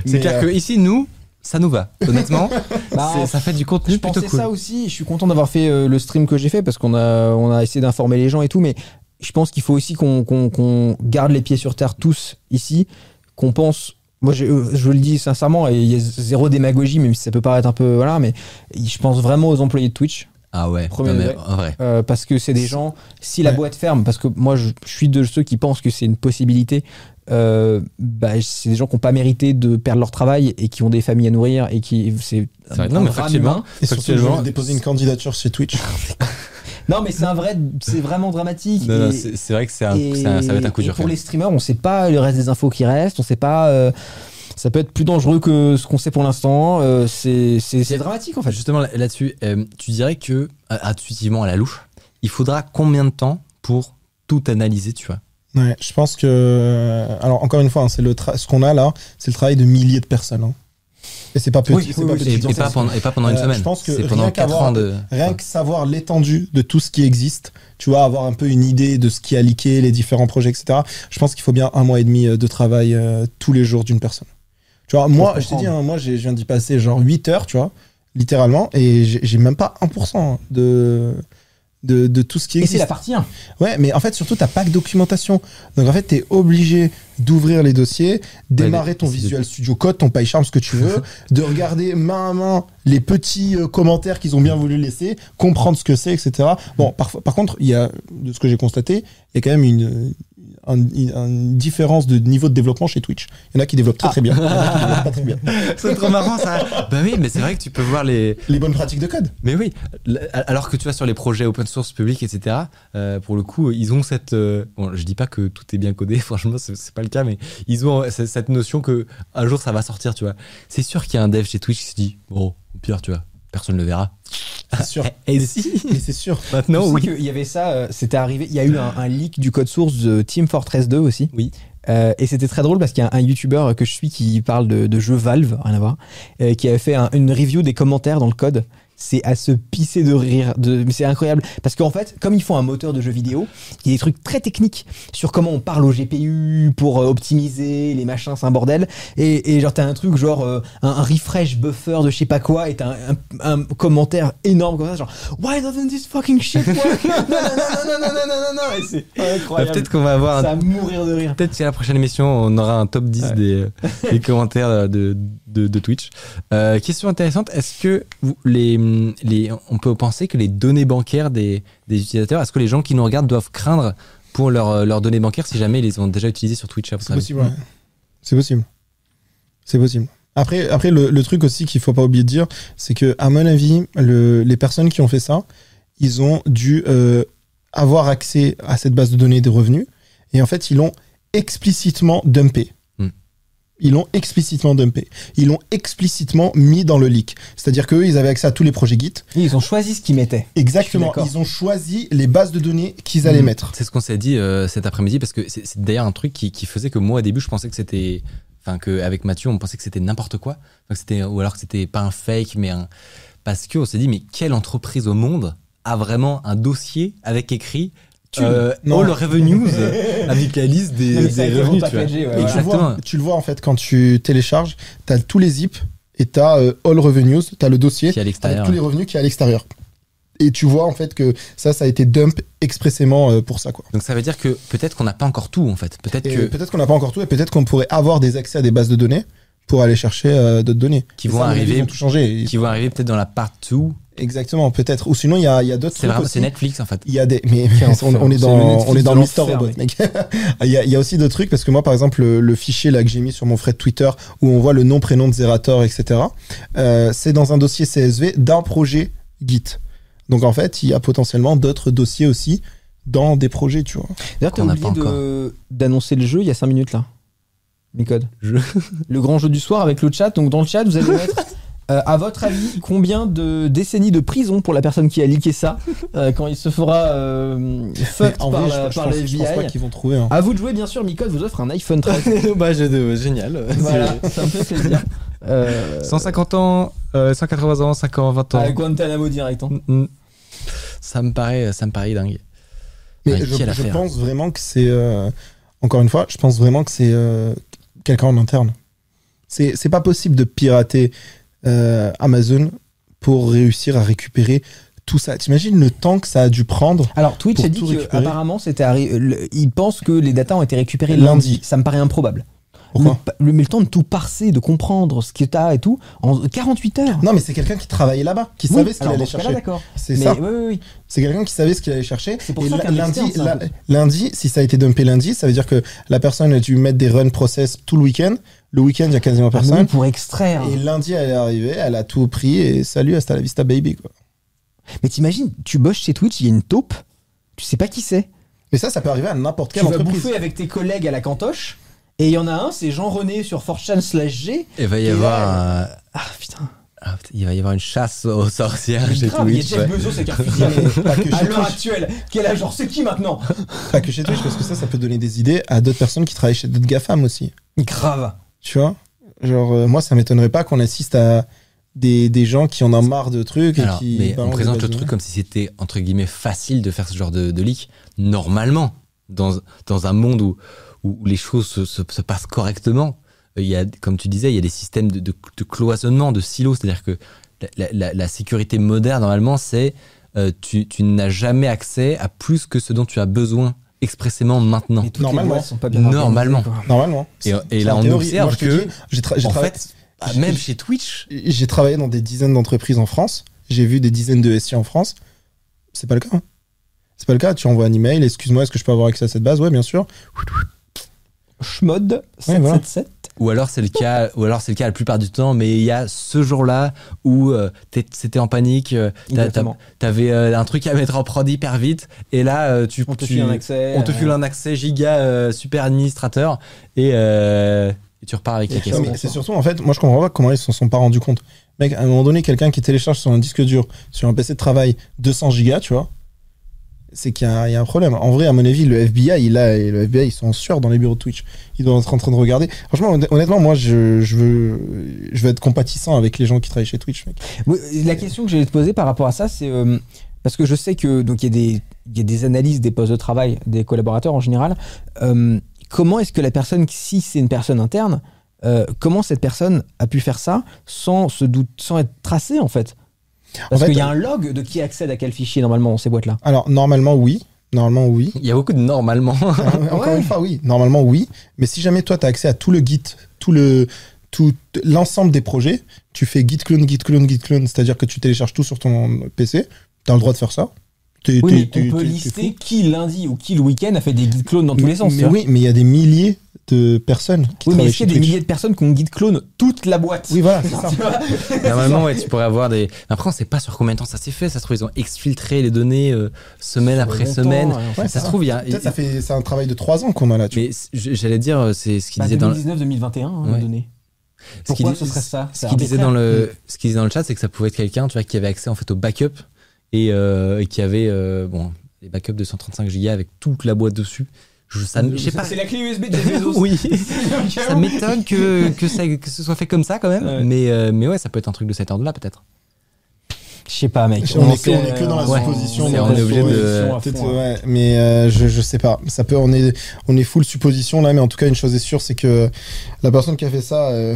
C'est clair euh, que ici, nous, ça nous va. Honnêtement, Bah, c'est- ça fait du contenu Je plutôt cool. ça aussi. Je suis content d'avoir fait euh, le stream que j'ai fait parce qu'on a, on a essayé d'informer les gens et tout. Mais je pense qu'il faut aussi qu'on qu'on- qu'on garde les pieds sur terre tous ici, qu'on pense. Moi, j'ai- euh, je le dis sincèrement, et il y a zéro démagogie, même si ça peut paraître un peu voilà, mais je pense vraiment aux employés de Twitch. Ah ouais, Premier non, mais degré. en vrai. Euh, parce que c'est des gens, si la Ouais. boîte ferme, parce que moi je, je suis de ceux qui pensent que c'est une possibilité, euh, bah, c'est des gens qui n'ont pas mérité de perdre leur travail et qui ont des familles à nourrir et qui. C'est Non, mais factuellement, humain. Et surtout, je Factuellement- vais déposer une candidature chez Twitch. Non, mais c'est un vrai. C'est vraiment dramatique. Non, non, et- c'est vrai que c'est un- et- ça va être un coup dur. Pour les streamers, on sait pas le reste des infos qui restent, on sait pas. euh, ça peut être plus dangereux que ce qu'on sait pour l'instant. euh, c'est dramatique en fait. Justement, là- là-dessus, euh, tu dirais que, euh, intuitivement à la louche, il faudra combien de temps pour tout analyser, tu vois? Ouais, je pense que. Alors, encore une fois, hein, c'est le ce qu'on a là, c'est le travail de milliers de personnes. hein. Et c'est pas petit. Oui, c'est oui, pas petit. et, pas pendant, et pas pendant une Euh, semaine. je pense que rien pendant 4 qu'avoir- ans de. Rien que savoir l'étendue de tout ce qui existe, tu vois, avoir un peu une idée de ce qui a leaké, les différents projets, etc. Je pense qu'il faut bien un mois et demi de travail euh, tous les jours d'une personne. Tu vois, moi, je t'ai dit, hein, moi, je viens d'y passer genre 8 heures, tu vois, littéralement, et j'ai même pas 1% de, de, de tout ce qui Et c'est existe. la partie 1. Ouais, mais en fait, surtout, t'as pas que documentation. Donc, en fait, t'es obligé d'ouvrir les dossiers, démarrer ton de- Visual Studio Code, ton PyCharm, ce que tu veux, de regarder main à main les petits euh, commentaires qu'ils ont bien voulu laisser, comprendre ce que c'est, etc. Bon, par, par contre, il y a, de ce que j'ai constaté, il y a quand même une, un- une différence de niveau de développement chez Twitch. Il y en a qui développent très très bien. il y en a qui développent pas très bien. C'est trop marrant ça. bah oui, mais c'est vrai que tu peux voir les. Les bonnes pratiques de code. Mais oui, alors que tu vois sur les projets open source publics, etc. euh, pour le coup, ils ont cette. euh, bon, je dis pas que tout est bien codé, franchement, c'est pas le cas, mais ils ont cette notion que un jour ça va sortir, tu vois. C'est sûr qu'il y a un dev chez Twitch qui se dit, bon, au pire, tu vois, personne ne le verra. C'est sûr. Et si Mais c'est sûr. Maintenant, Tu sais oui. qu'il y avait ça, euh, c'était arrivé. Il y a eu un, un leak du code source de Team Fortress 2 aussi. Oui. Euh, et c'était très drôle parce qu'il y a un, YouTuber que je suis qui parle de, de jeux Valve, rien à voir, euh, qui avait fait un- une review des commentaires dans le code. C'est à se pisser de rire. De, c'est incroyable. Parce qu'en fait, comme ils font un moteur de jeu vidéo, il y a des trucs très techniques sur comment on parle au GPU pour euh, optimiser les machins, c'est un bordel. Et, et genre, t'as un truc genre euh, un, un refresh buffer de je sais pas quoi, et t'as un, un- un commentaire énorme comme ça, genre Why doesn't this fucking shit work Non, non, non, non, non, non, non, non, c'est Bah, incroyable. Peut-être qu'on va avoir ça va mourir de rire. Peut-être qu'à la prochaine émission, on aura un top 10 des, des commentaires de, de, de Twitch. Euh, question intéressante, est-ce que vous- les, les, on peut penser que les données bancaires des, des utilisateurs, est-ce que les gens qui nous regardent doivent craindre pour leurs leurs données bancaires si jamais ils les ont déjà utilisées sur Twitch C'est possible, ouais. C'est possible. C'est possible. Après, après le, le truc aussi qu'il faut pas oublier de dire, c'est que, à mon avis, le- les personnes qui ont fait ça, ils ont dû euh, avoir accès à cette base de données de revenus. Et en fait, ils l'ont explicitement dumpé. Ils l'ont explicitement dumpé. Ils l'ont explicitement mis dans le leak. C'est-à-dire qu'eux, ils avaient accès à tous les projets Git. Ils ont choisi ce qu'ils mettaient. Exactement. Ils ont choisi les bases de données qu'ils allaient Mm. mettre. C'est ce qu'on s'est dit euh, cet après-midi parce que c'est c'est d'ailleurs un truc qui, qui faisait que moi au début je pensais que c'était, enfin qu'avec Mathieu on pensait que c'était n'importe quoi, c'était ou alors que c'était pas un fake mais un parce que on s'est dit mais quelle entreprise au monde a vraiment un dossier avec écrit euh, non. all revenues avec la liste des, ça revenus. Tu vois. repackagé, ouais, Et ouais. tu, le vois, Exactement. tu le vois en fait quand tu télécharges, tu as tous les zips et tu as All Revenues, tu as le dossier Qui est à avec tous les revenus qui est à l'extérieur. Et tu vois en fait que ça, ça a été dump expressément euh, pour ça. quoi. Donc ça veut dire que peut-être qu'on n'a pas encore tout en fait. Peut-être que peut-être qu'on n'a pas encore tout et peut-être qu'on pourrait avoir des accès à des bases de données pour aller chercher euh, d'autres données. Qui Et vont ça, arriver- Ils tout qui vont arriver peut-être dans la part 2. Exactement, peut-être. Ou sinon, il y a, il y a d'autres C'est vraiment Netflix en fait. Il y a des, mais on, est dans, on est dans Mister Robot, mec. mec. il, y a, il y a aussi d'autres trucs parce que moi, par exemple, le, le fichier là que j'ai mis sur mon thread Twitter où on voit le nom, prénom de Zerator, etc. euh, c'est dans un dossier CSV d'un projet Git. Donc en fait, il y a potentiellement d'autres dossiers aussi dans des projets, tu vois. D'ailleurs, t'as oublié d'annoncer le jeu il y a 5 minutes là. Micode. Je- Le grand jeu du soir avec le chat. Donc dans le chat, vous allez mettre. Euh, à votre avis, combien de décennies de prison pour la personne qui a leaké ça euh, quand il se fera euh, en par, vrai, la- je, je par pense, le je pense pas qu'ils vont trouver. hein. À vous de jouer, bien sûr. Micode vous offre un iPhone 13. bah, génial. voilà, ça me fait plaisir. Euh, 150 ans, euh, 180 ans, 50 20 ans. à Guantanamo direct. hein. Mm, mm. Ça me paraît, ça me paraît dingue. Mais Ouais, je, quelle je affaire. pense vraiment que c'est. euh, encore une fois, je pense vraiment que c'est euh, quelqu'un en interne. C'est c'est pas possible de pirater euh, Amazon pour réussir à récupérer tout ça. T'imagines le temps que ça a dû prendre Alors Twitch a dit tout que récupérer. apparemment c'était arri- le- il pense que les datas ont été récupérées Lundi. lundi. Ça me paraît improbable. Pourquoi le, le- mais le temps de tout parser, de comprendre ce que t'as et tout en 48 heures. Non, mais c'est quelqu'un qui travaillait là-bas, qui Oui, savait ce qu'il allait chercher. C'est ça. oui. C'est quelqu'un qui savait ce qu'il allait chercher. Pour Et ça lundi, externe, la- lundi, si ça a été dumpé lundi, ça veut dire que la personne a dû mettre des run process tout le week-end. Le week-end, il y a quasiment Ah, oui, personne. pour extraire. Et lundi, elle est arrivée, elle a tout pris et salut, hasta la vista baby. Quoi. Mais t'imagines, tu bosses chez Twitch, il y a une taupe, tu sais pas qui c'est. Mais ça, ça peut arriver à n'importe Tu quelle vas entreprise. bouffer avec tes collègues à la cantoche, et il y en a un, c'est Jean-René sur 4chan slash G. Il va y Et avoir, un- Ah putain. ah, il va y avoir une chasse aux sorcières chez grave, il y a Twitch. Jeff. Bezos avec un à- l'heure Twitch. actuelle. Quel âge genre c'est qui maintenant? Pas que chez Twitch, parce que ça, ça peut donner des idées à d'autres personnes qui travaillent chez d'autres GAFAM aussi. Grave. Tu vois Genre, euh, moi, ça m'étonnerait pas qu'on assiste à des, des gens qui en ont marre de trucs et qui. mais on présente le truc comme si c'était entre guillemets facile de faire ce genre de, de leak. Normalement, dans, dans un monde où, où les choses se, se- se passent correctement, il y a, comme tu disais, il y a des systèmes de, de- de cloisonnement, de silos. C'est-à-dire que la, la- la sécurité moderne, normalement, c'est euh, tu, tu n'as jamais accès à plus que ce dont tu as besoin expressément maintenant. Mais Normalement. les boîtes sont pas bien Normalement. Et, et C'est là, en on théorie. observe Moi, que, j'ai en travaillé- fait, ah, même chez Twitch, j'ai travaillé dans des dizaines d'entreprises en France. J'ai vu des dizaines de SI en France. C'est pas le cas. hein. C'est pas le cas. Tu envoies un email. Excuse-moi, est-ce que je peux avoir accès à cette base? Ouais, bien sûr. Schmod Ouais, voilà. 777. Ou alors c'est le cas, ou alors c'est le cas la plupart du temps, mais il y a ce jour-là où euh, c'était en panique, euh, t'avais euh, un truc à mettre en prod hyper vite, et là euh, tu, On te tu- file un accès. on te euh, file un accès giga euh, super administrateur et, euh, et tu repars avec Et la caisse. Non, mais c'est surtout, en fait, moi je comprends pas comment ils s'en sont pas rendus compte. Mec, à un moment donné, quelqu'un qui télécharge sur un disque dur, sur un PC de travail, 200 gigas, tu vois, c'est qu'il y, a un problème. En vrai, à mon avis, le FBI, il a, et le FBI, ils sont sueur dans les bureaux de Twitch. Ils doivent être en train de regarder. Franchement, honn- honnêtement, moi, je, veux, je veux être compatissant avec les gens qui travaillent chez Twitch, la question que j'allais te poser par rapport à ça, c'est euh, parce que je sais que donc il y a des il y a des analyses des postes de travail des collaborateurs en général. Euh, comment est-ce que la personne, si c'est une personne interne, euh, comment cette personne a pu faire ça sans se doute, sans être tracée en fait? Parce En fait, qu'il y a un log de qui accède à quel fichier normalement dans ces boîtes-là. Alors, normalement, oui. Normalement, oui. Il y a beaucoup de normalement. Encore Ouais. une fois, oui. Normalement, oui. Mais si jamais toi, tu as accès à tout le Git, tout le tout l'ensemble des projets, tu fais git clone, git clone, git clone, c'est-à-dire que tu télécharges tout sur ton PC, tu as le droit de faire ça. Oui, mais on peut lister qui lundi ou qui le week-end a fait des guide clones dans tous mais, les sens. Mais oui, mais il y a des milliers de personnes qui Oui, mais est-ce qu'il y a des milliers de personnes qui ont guide clone toute la boîte? Oui, voilà, c'est ça. Normalement, ouais, tu pourrais avoir des. Après, on sait pas sur combien de temps ça s'est fait. Ça se trouve, ils ont exfiltré les données euh, semaine après semaine. ouais, on Ouais, ça c'est se trouve, il y a. Peut-être ça fait c'est un travail de trois ans qu'on a là. Tu. Mais j'allais dire, euh, c'est ce qu'il Bah, disait dans le. 2019-2021, hein, Ouais. les données. Ce Pourquoi ce serait ça? Ce qu'il disait dans le, ce qu'il disait dans le chat, c'est que ça pouvait être quelqu'un, tu vois, qui avait accès en fait au backup et, euh, et qui avait euh, bon les backups de 135 Go avec toute la boîte dessus. Je, ça, je sais pas. C'est la clé USB de Bezos. oui. ça m'étonne que, que, ça, que ce soit fait comme ça quand même. Ouais. Mais, euh, mais ouais, ça peut être un truc de cet ordre-là peut-être. Je sais pas, mec. On est que- sait, on est que dans la supposition, on mais est on obligé de- fond, hein. ouais, mais euh, je, je sais pas. Ça peut, on est, on est full supposition là, mais en tout cas, une chose est sûre, c'est que la personne qui a fait ça, euh,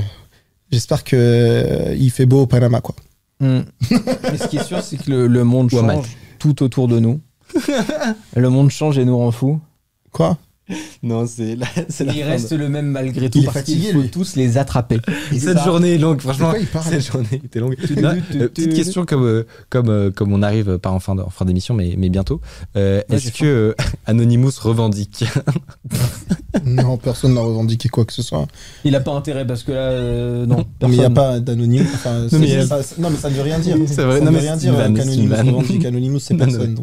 j'espère que euh, il fait beau au Panama, quoi. Hmm. Mais ce qui est sûr, c'est que le, le monde change tout autour de nous. le monde change et nous rend fous. Quoi? Non, c'est la, c'est Il reste le même malgré tout Il est parce fatigué, qu'il faut lui. tous les attraper. Et Cette ça- journée est longue, franchement. De quoi il parle Cette journée était longue. euh, petite question comme, euh, comme, euh, comme on arrive pas en fin de- en fin d'émission, mais, mais bientôt. Euh, Ouais, Est-ce que euh, Anonymous revendique Non, personne n'a revendiqué quoi que ce soit. Il a pas intérêt parce que là, euh, non. Mais il n'y a pas d'anonyme. Enfin, mais ça, ça- non, mais ça ne veut rien dire. C'est vrai, ça non, ne mais veut rien c'est dire qu'Anonymous revendique. Anonymous, c'est personne.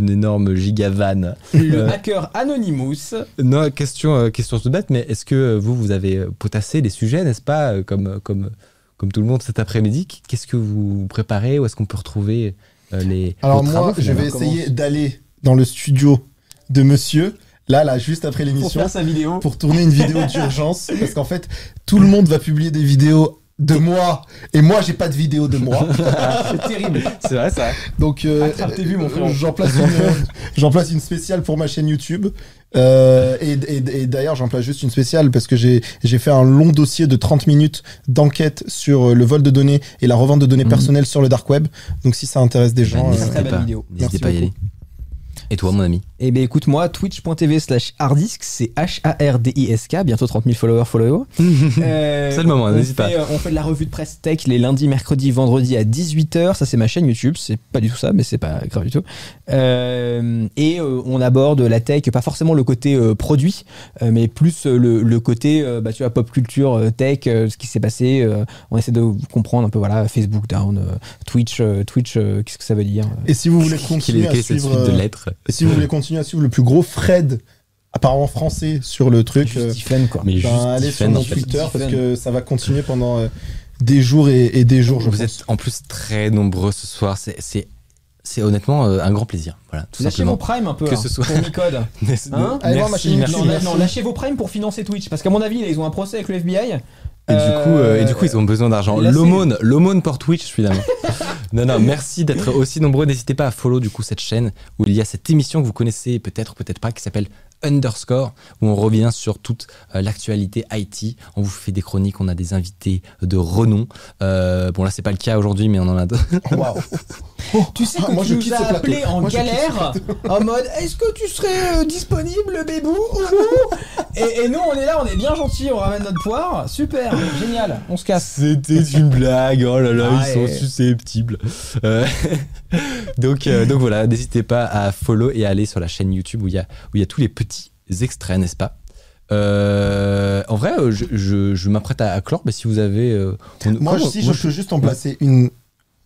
Une énorme giga vanne. Le Euh, hacker Anonymous. Non, question, euh, question toute bête, mais est-ce que euh, vous, vous avez potassé les sujets, n'est-ce pas, comme, comme, comme tout le monde cet après-midi? Qu'est-ce que vous préparez? Où est-ce qu'on peut retrouver euh, les. Alors travaux, moi, je vais essayer d'aller dans le studio de monsieur, là, là, juste après l'émission, faire sa vidéo. pour tourner une vidéo d'urgence, parce qu'en fait, tout le monde va publier des vidéos de moi, et moi, j'ai pas de vidéo de moi. C'est terrible. C'est vrai, ça. Donc, euh, frérot. j'en place une, j'en place une spéciale pour ma chaîne YouTube. Euh, et et- et d'ailleurs, j'en place juste une spéciale parce que j'ai j'ai fait un long dossier de 30 minutes d'enquête sur euh, le vol de données et la revente de données Mhm. personnelles sur le dark web. Donc, si ça intéresse des gens, Bah, euh, N'hésitez très belle pas, vidéo. N'hésitez Merci pas à y aller. Et toi, mon ami Eh bien, écoute, moi, twitch.tv slash hardisk, c'est H-A-R-D-I-S-K, bientôt 30 000 followers, followers. Euh, C'est le moment, on n'hésite fait, pas. euh, On fait de la revue de presse tech les lundis, mercredis, vendredis à 18h. Ça, c'est ma chaîne YouTube. C'est pas du tout ça, mais c'est pas grave du tout. Euh, et euh, on aborde la tech, pas forcément le côté euh, produit, euh, mais plus euh, le, le côté, euh, bah, tu vois, pop culture, euh, tech, euh, ce qui s'est passé. euh, on essaie de comprendre un peu, voilà, Facebook down, euh, Twitch, euh, Twitch, euh, qu'est-ce que ça veut dire Et si vous voulez continuer est, à suivre, suite de lettres et si vous voulez continuer à suivre le plus gros Fred, apparemment français, sur le truc, euh, Juste Tiffen, quoi. Mais ben, allez sur mon en fait. Twitter parce que ça va continuer pendant euh, des jours et, et des jours, je Vous pense. êtes en plus très nombreux ce soir. C'est, c'est, honnêtement euh, un grand plaisir. Voilà, tout Lâchez simplement. vos primes un peu. Que hein, ce soit- pour Micode. Hein Allez voir ma chaîne merci. non, YouTube. la- non, lâchez vos primes pour financer Twitch. Parce qu'à mon avis, là, ils ont un procès avec le FBI. Et, du coup, euh, et du coup, ils ont besoin d'argent. L'aumône, l'aumône pour Twitch, finalement. non, non, merci d'être aussi nombreux. N'hésitez pas à follow du coup cette chaîne où il y a cette émission que vous connaissez peut-être, peut-être pas, qui s'appelle Underscore, où on revient sur toute euh, l'actualité IT. On vous fait des chroniques, on a des invités de renom. Euh, bon, là, c'est pas le cas aujourd'hui, mais on en a d'autres. Waouh. Tu sais Ah, que moi, tu je nous quitte as ce appelé en Moi, galère, en mode est-ce que tu serais euh, disponible, bébou et, et nous, on est là, on est bien gentils, on ramène notre poire. Super, génial, on se casse. C'était une blague, oh là là, Ah, ils sont et- susceptibles. Euh, donc, euh, donc voilà, n'hésitez pas à follow et à aller sur la chaîne YouTube où il y a, où il y a tous les petits extraits, n'est-ce pas? Euh, En vrai, je, je, je m'apprête à, à clore, mais si vous avez. euh, on- Moi, comment- si moi, je peux juste en placer une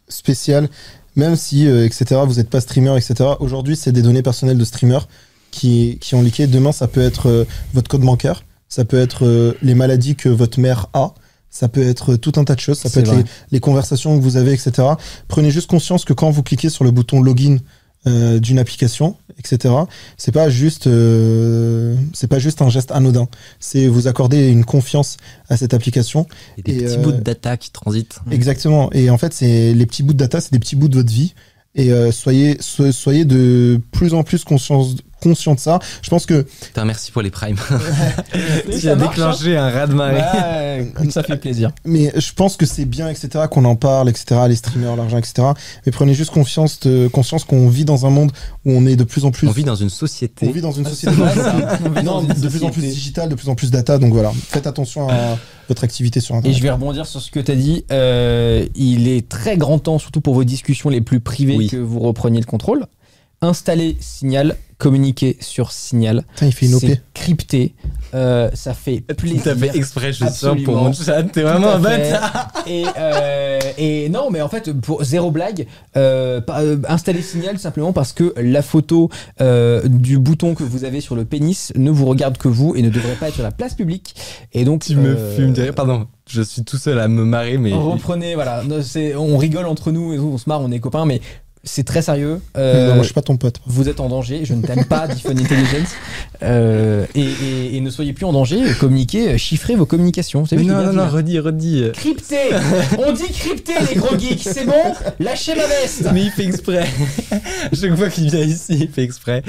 spéciale, même si, euh, etc., vous n'êtes pas streamer, etc., aujourd'hui, c'est des données personnelles de streamers qui, qui ont leaké. Demain, ça peut être euh, votre code bancaire, ça peut être euh, les maladies que votre mère a, ça peut être tout un tas de choses, ça peut être les conversations que vous avez, etc. Prenez juste conscience que quand vous cliquez sur le bouton login euh, d'une application, etc., c'est pas juste, euh, c'est pas juste un geste anodin. C'est vous accorder une confiance à cette application et des et, petits euh, bouts de data qui transitent. Exactement. Et en fait, c'est les petits bouts de data, c'est des petits bouts de votre vie. Et euh, soyez, so- soyez de plus en plus conscience, conscient de ça. Je pense que Putain, merci pour les primes. Et tu as déclenché un raz de marée. Ouais, ça fait plaisir. Mais je pense que c'est bien, etc., qu'on en parle, etc., les streamers, l'argent, etc. Mais prenez juste conscience, de, conscience qu'on vit dans un monde où on est de plus en plus. On vit dans une société. on vit dans une société non, de plus en plus digitale, de plus en plus data. Donc voilà, faites attention à votre activité sur Et Internet. je vais rebondir sur ce que tu as dit. Euh, il est très grand temps, surtout pour vos discussions les plus privées, Oui. que vous repreniez le contrôle. Installer Signal, communiquer sur Signal. Putain, il fait une OP. C'est crypté. Euh, ça fait plaisir. T'as fait exprès, je sens, pour mon chat. T'es vraiment un fait. bâtard. Et, euh, et non, mais en fait, pour zéro blague, euh, installer Signal simplement parce que la photo euh, du bouton que vous avez sur le pénis ne vous regarde que vous et ne devrait pas être sur la place publique. Et donc, Tu me fumes derrière. Pardon, je suis tout seul à me marrer, mais. Reprenez, voilà. On rigole entre nous et on se marre, on est copains, mais c'est très sérieux. Euh, Non, moi, je suis pas ton pote. vous êtes en danger, je ne t'aime pas, Diffon Intelligence. Euh, et, et- et ne soyez plus en danger, communiquez, chiffrez vos communications. Mais non, non, non, redis, redis. Crypté On dit crypté, les gros geeks, c'est bon Lâchez ma veste Mais il fait exprès. Chaque fois qu'il vient ici, il fait exprès.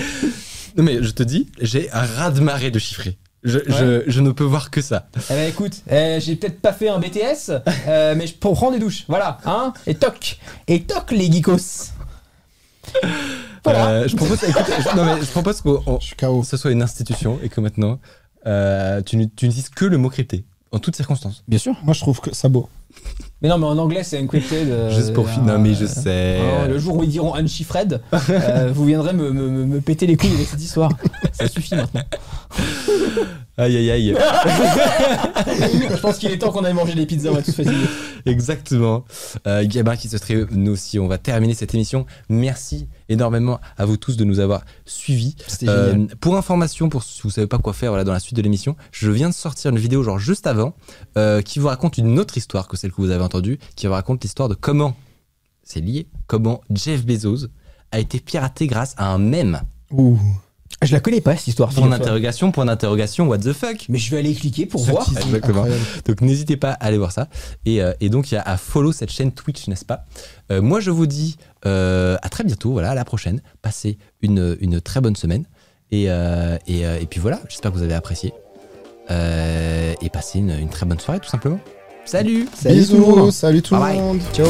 Non, mais je te dis, j'ai un raz de marée de chiffrer. Je, je, je ne peux voir que ça. Eh ben écoute, eh, j'ai peut-être pas fait un BTS, euh, mais je peux prendre des douches, voilà, hein Et toc Et toc, les geekos Voilà. Euh, je propose, écoute, je- non, mais je propose que ce soit une institution et que maintenant, euh, tu, n'utilises que le mot crypté. En toutes circonstances. Bien sûr. Moi, je trouve que ça beau. Mais non, mais en anglais, c'est encrypted. euh, Juste pour euh, finir. Non, mais je sais. euh, le jour où ils diront unchiffred, euh, vous viendrez me, me, me- me péter les couilles avec cette histoire. Ça suffit maintenant. Aïe, aïe, aïe. Je pense qu'il est temps qu'on aille manger des pizzas, on va tous fatiguer. Exactement. Euh, Gabin qui se serait nous aussi. On va terminer cette émission. Merci énormément à vous tous de nous avoir suivis. Euh, pour information, pour si vous savez pas quoi faire voilà, dans la suite de l'émission, je viens de sortir une vidéo genre juste avant euh, qui vous raconte une autre histoire que celle que vous avez entendue, qui vous raconte l'histoire de comment, c'est lié, comment Jeff Bezos a été piraté grâce à un mème. Ouh. Je la connais pas cette histoire. Point d'interrogation, point d'interrogation, what the fuck Mais je vais aller cliquer pour voir. Exactement. incroyable. Donc n'hésitez pas à aller voir ça. Et, euh, et donc il y a à follow cette chaîne Twitch, n'est-ce pas? Euh, Moi je vous dis euh, à très bientôt, voilà, à la prochaine. Passez une, une très bonne semaine. Et, euh, et, euh, et puis voilà, j'espère que vous avez apprécié. Euh, et passez une, une très bonne soirée tout simplement. Salut Salut tout le Bisous, monde. salut tout le bye. monde. Ciao.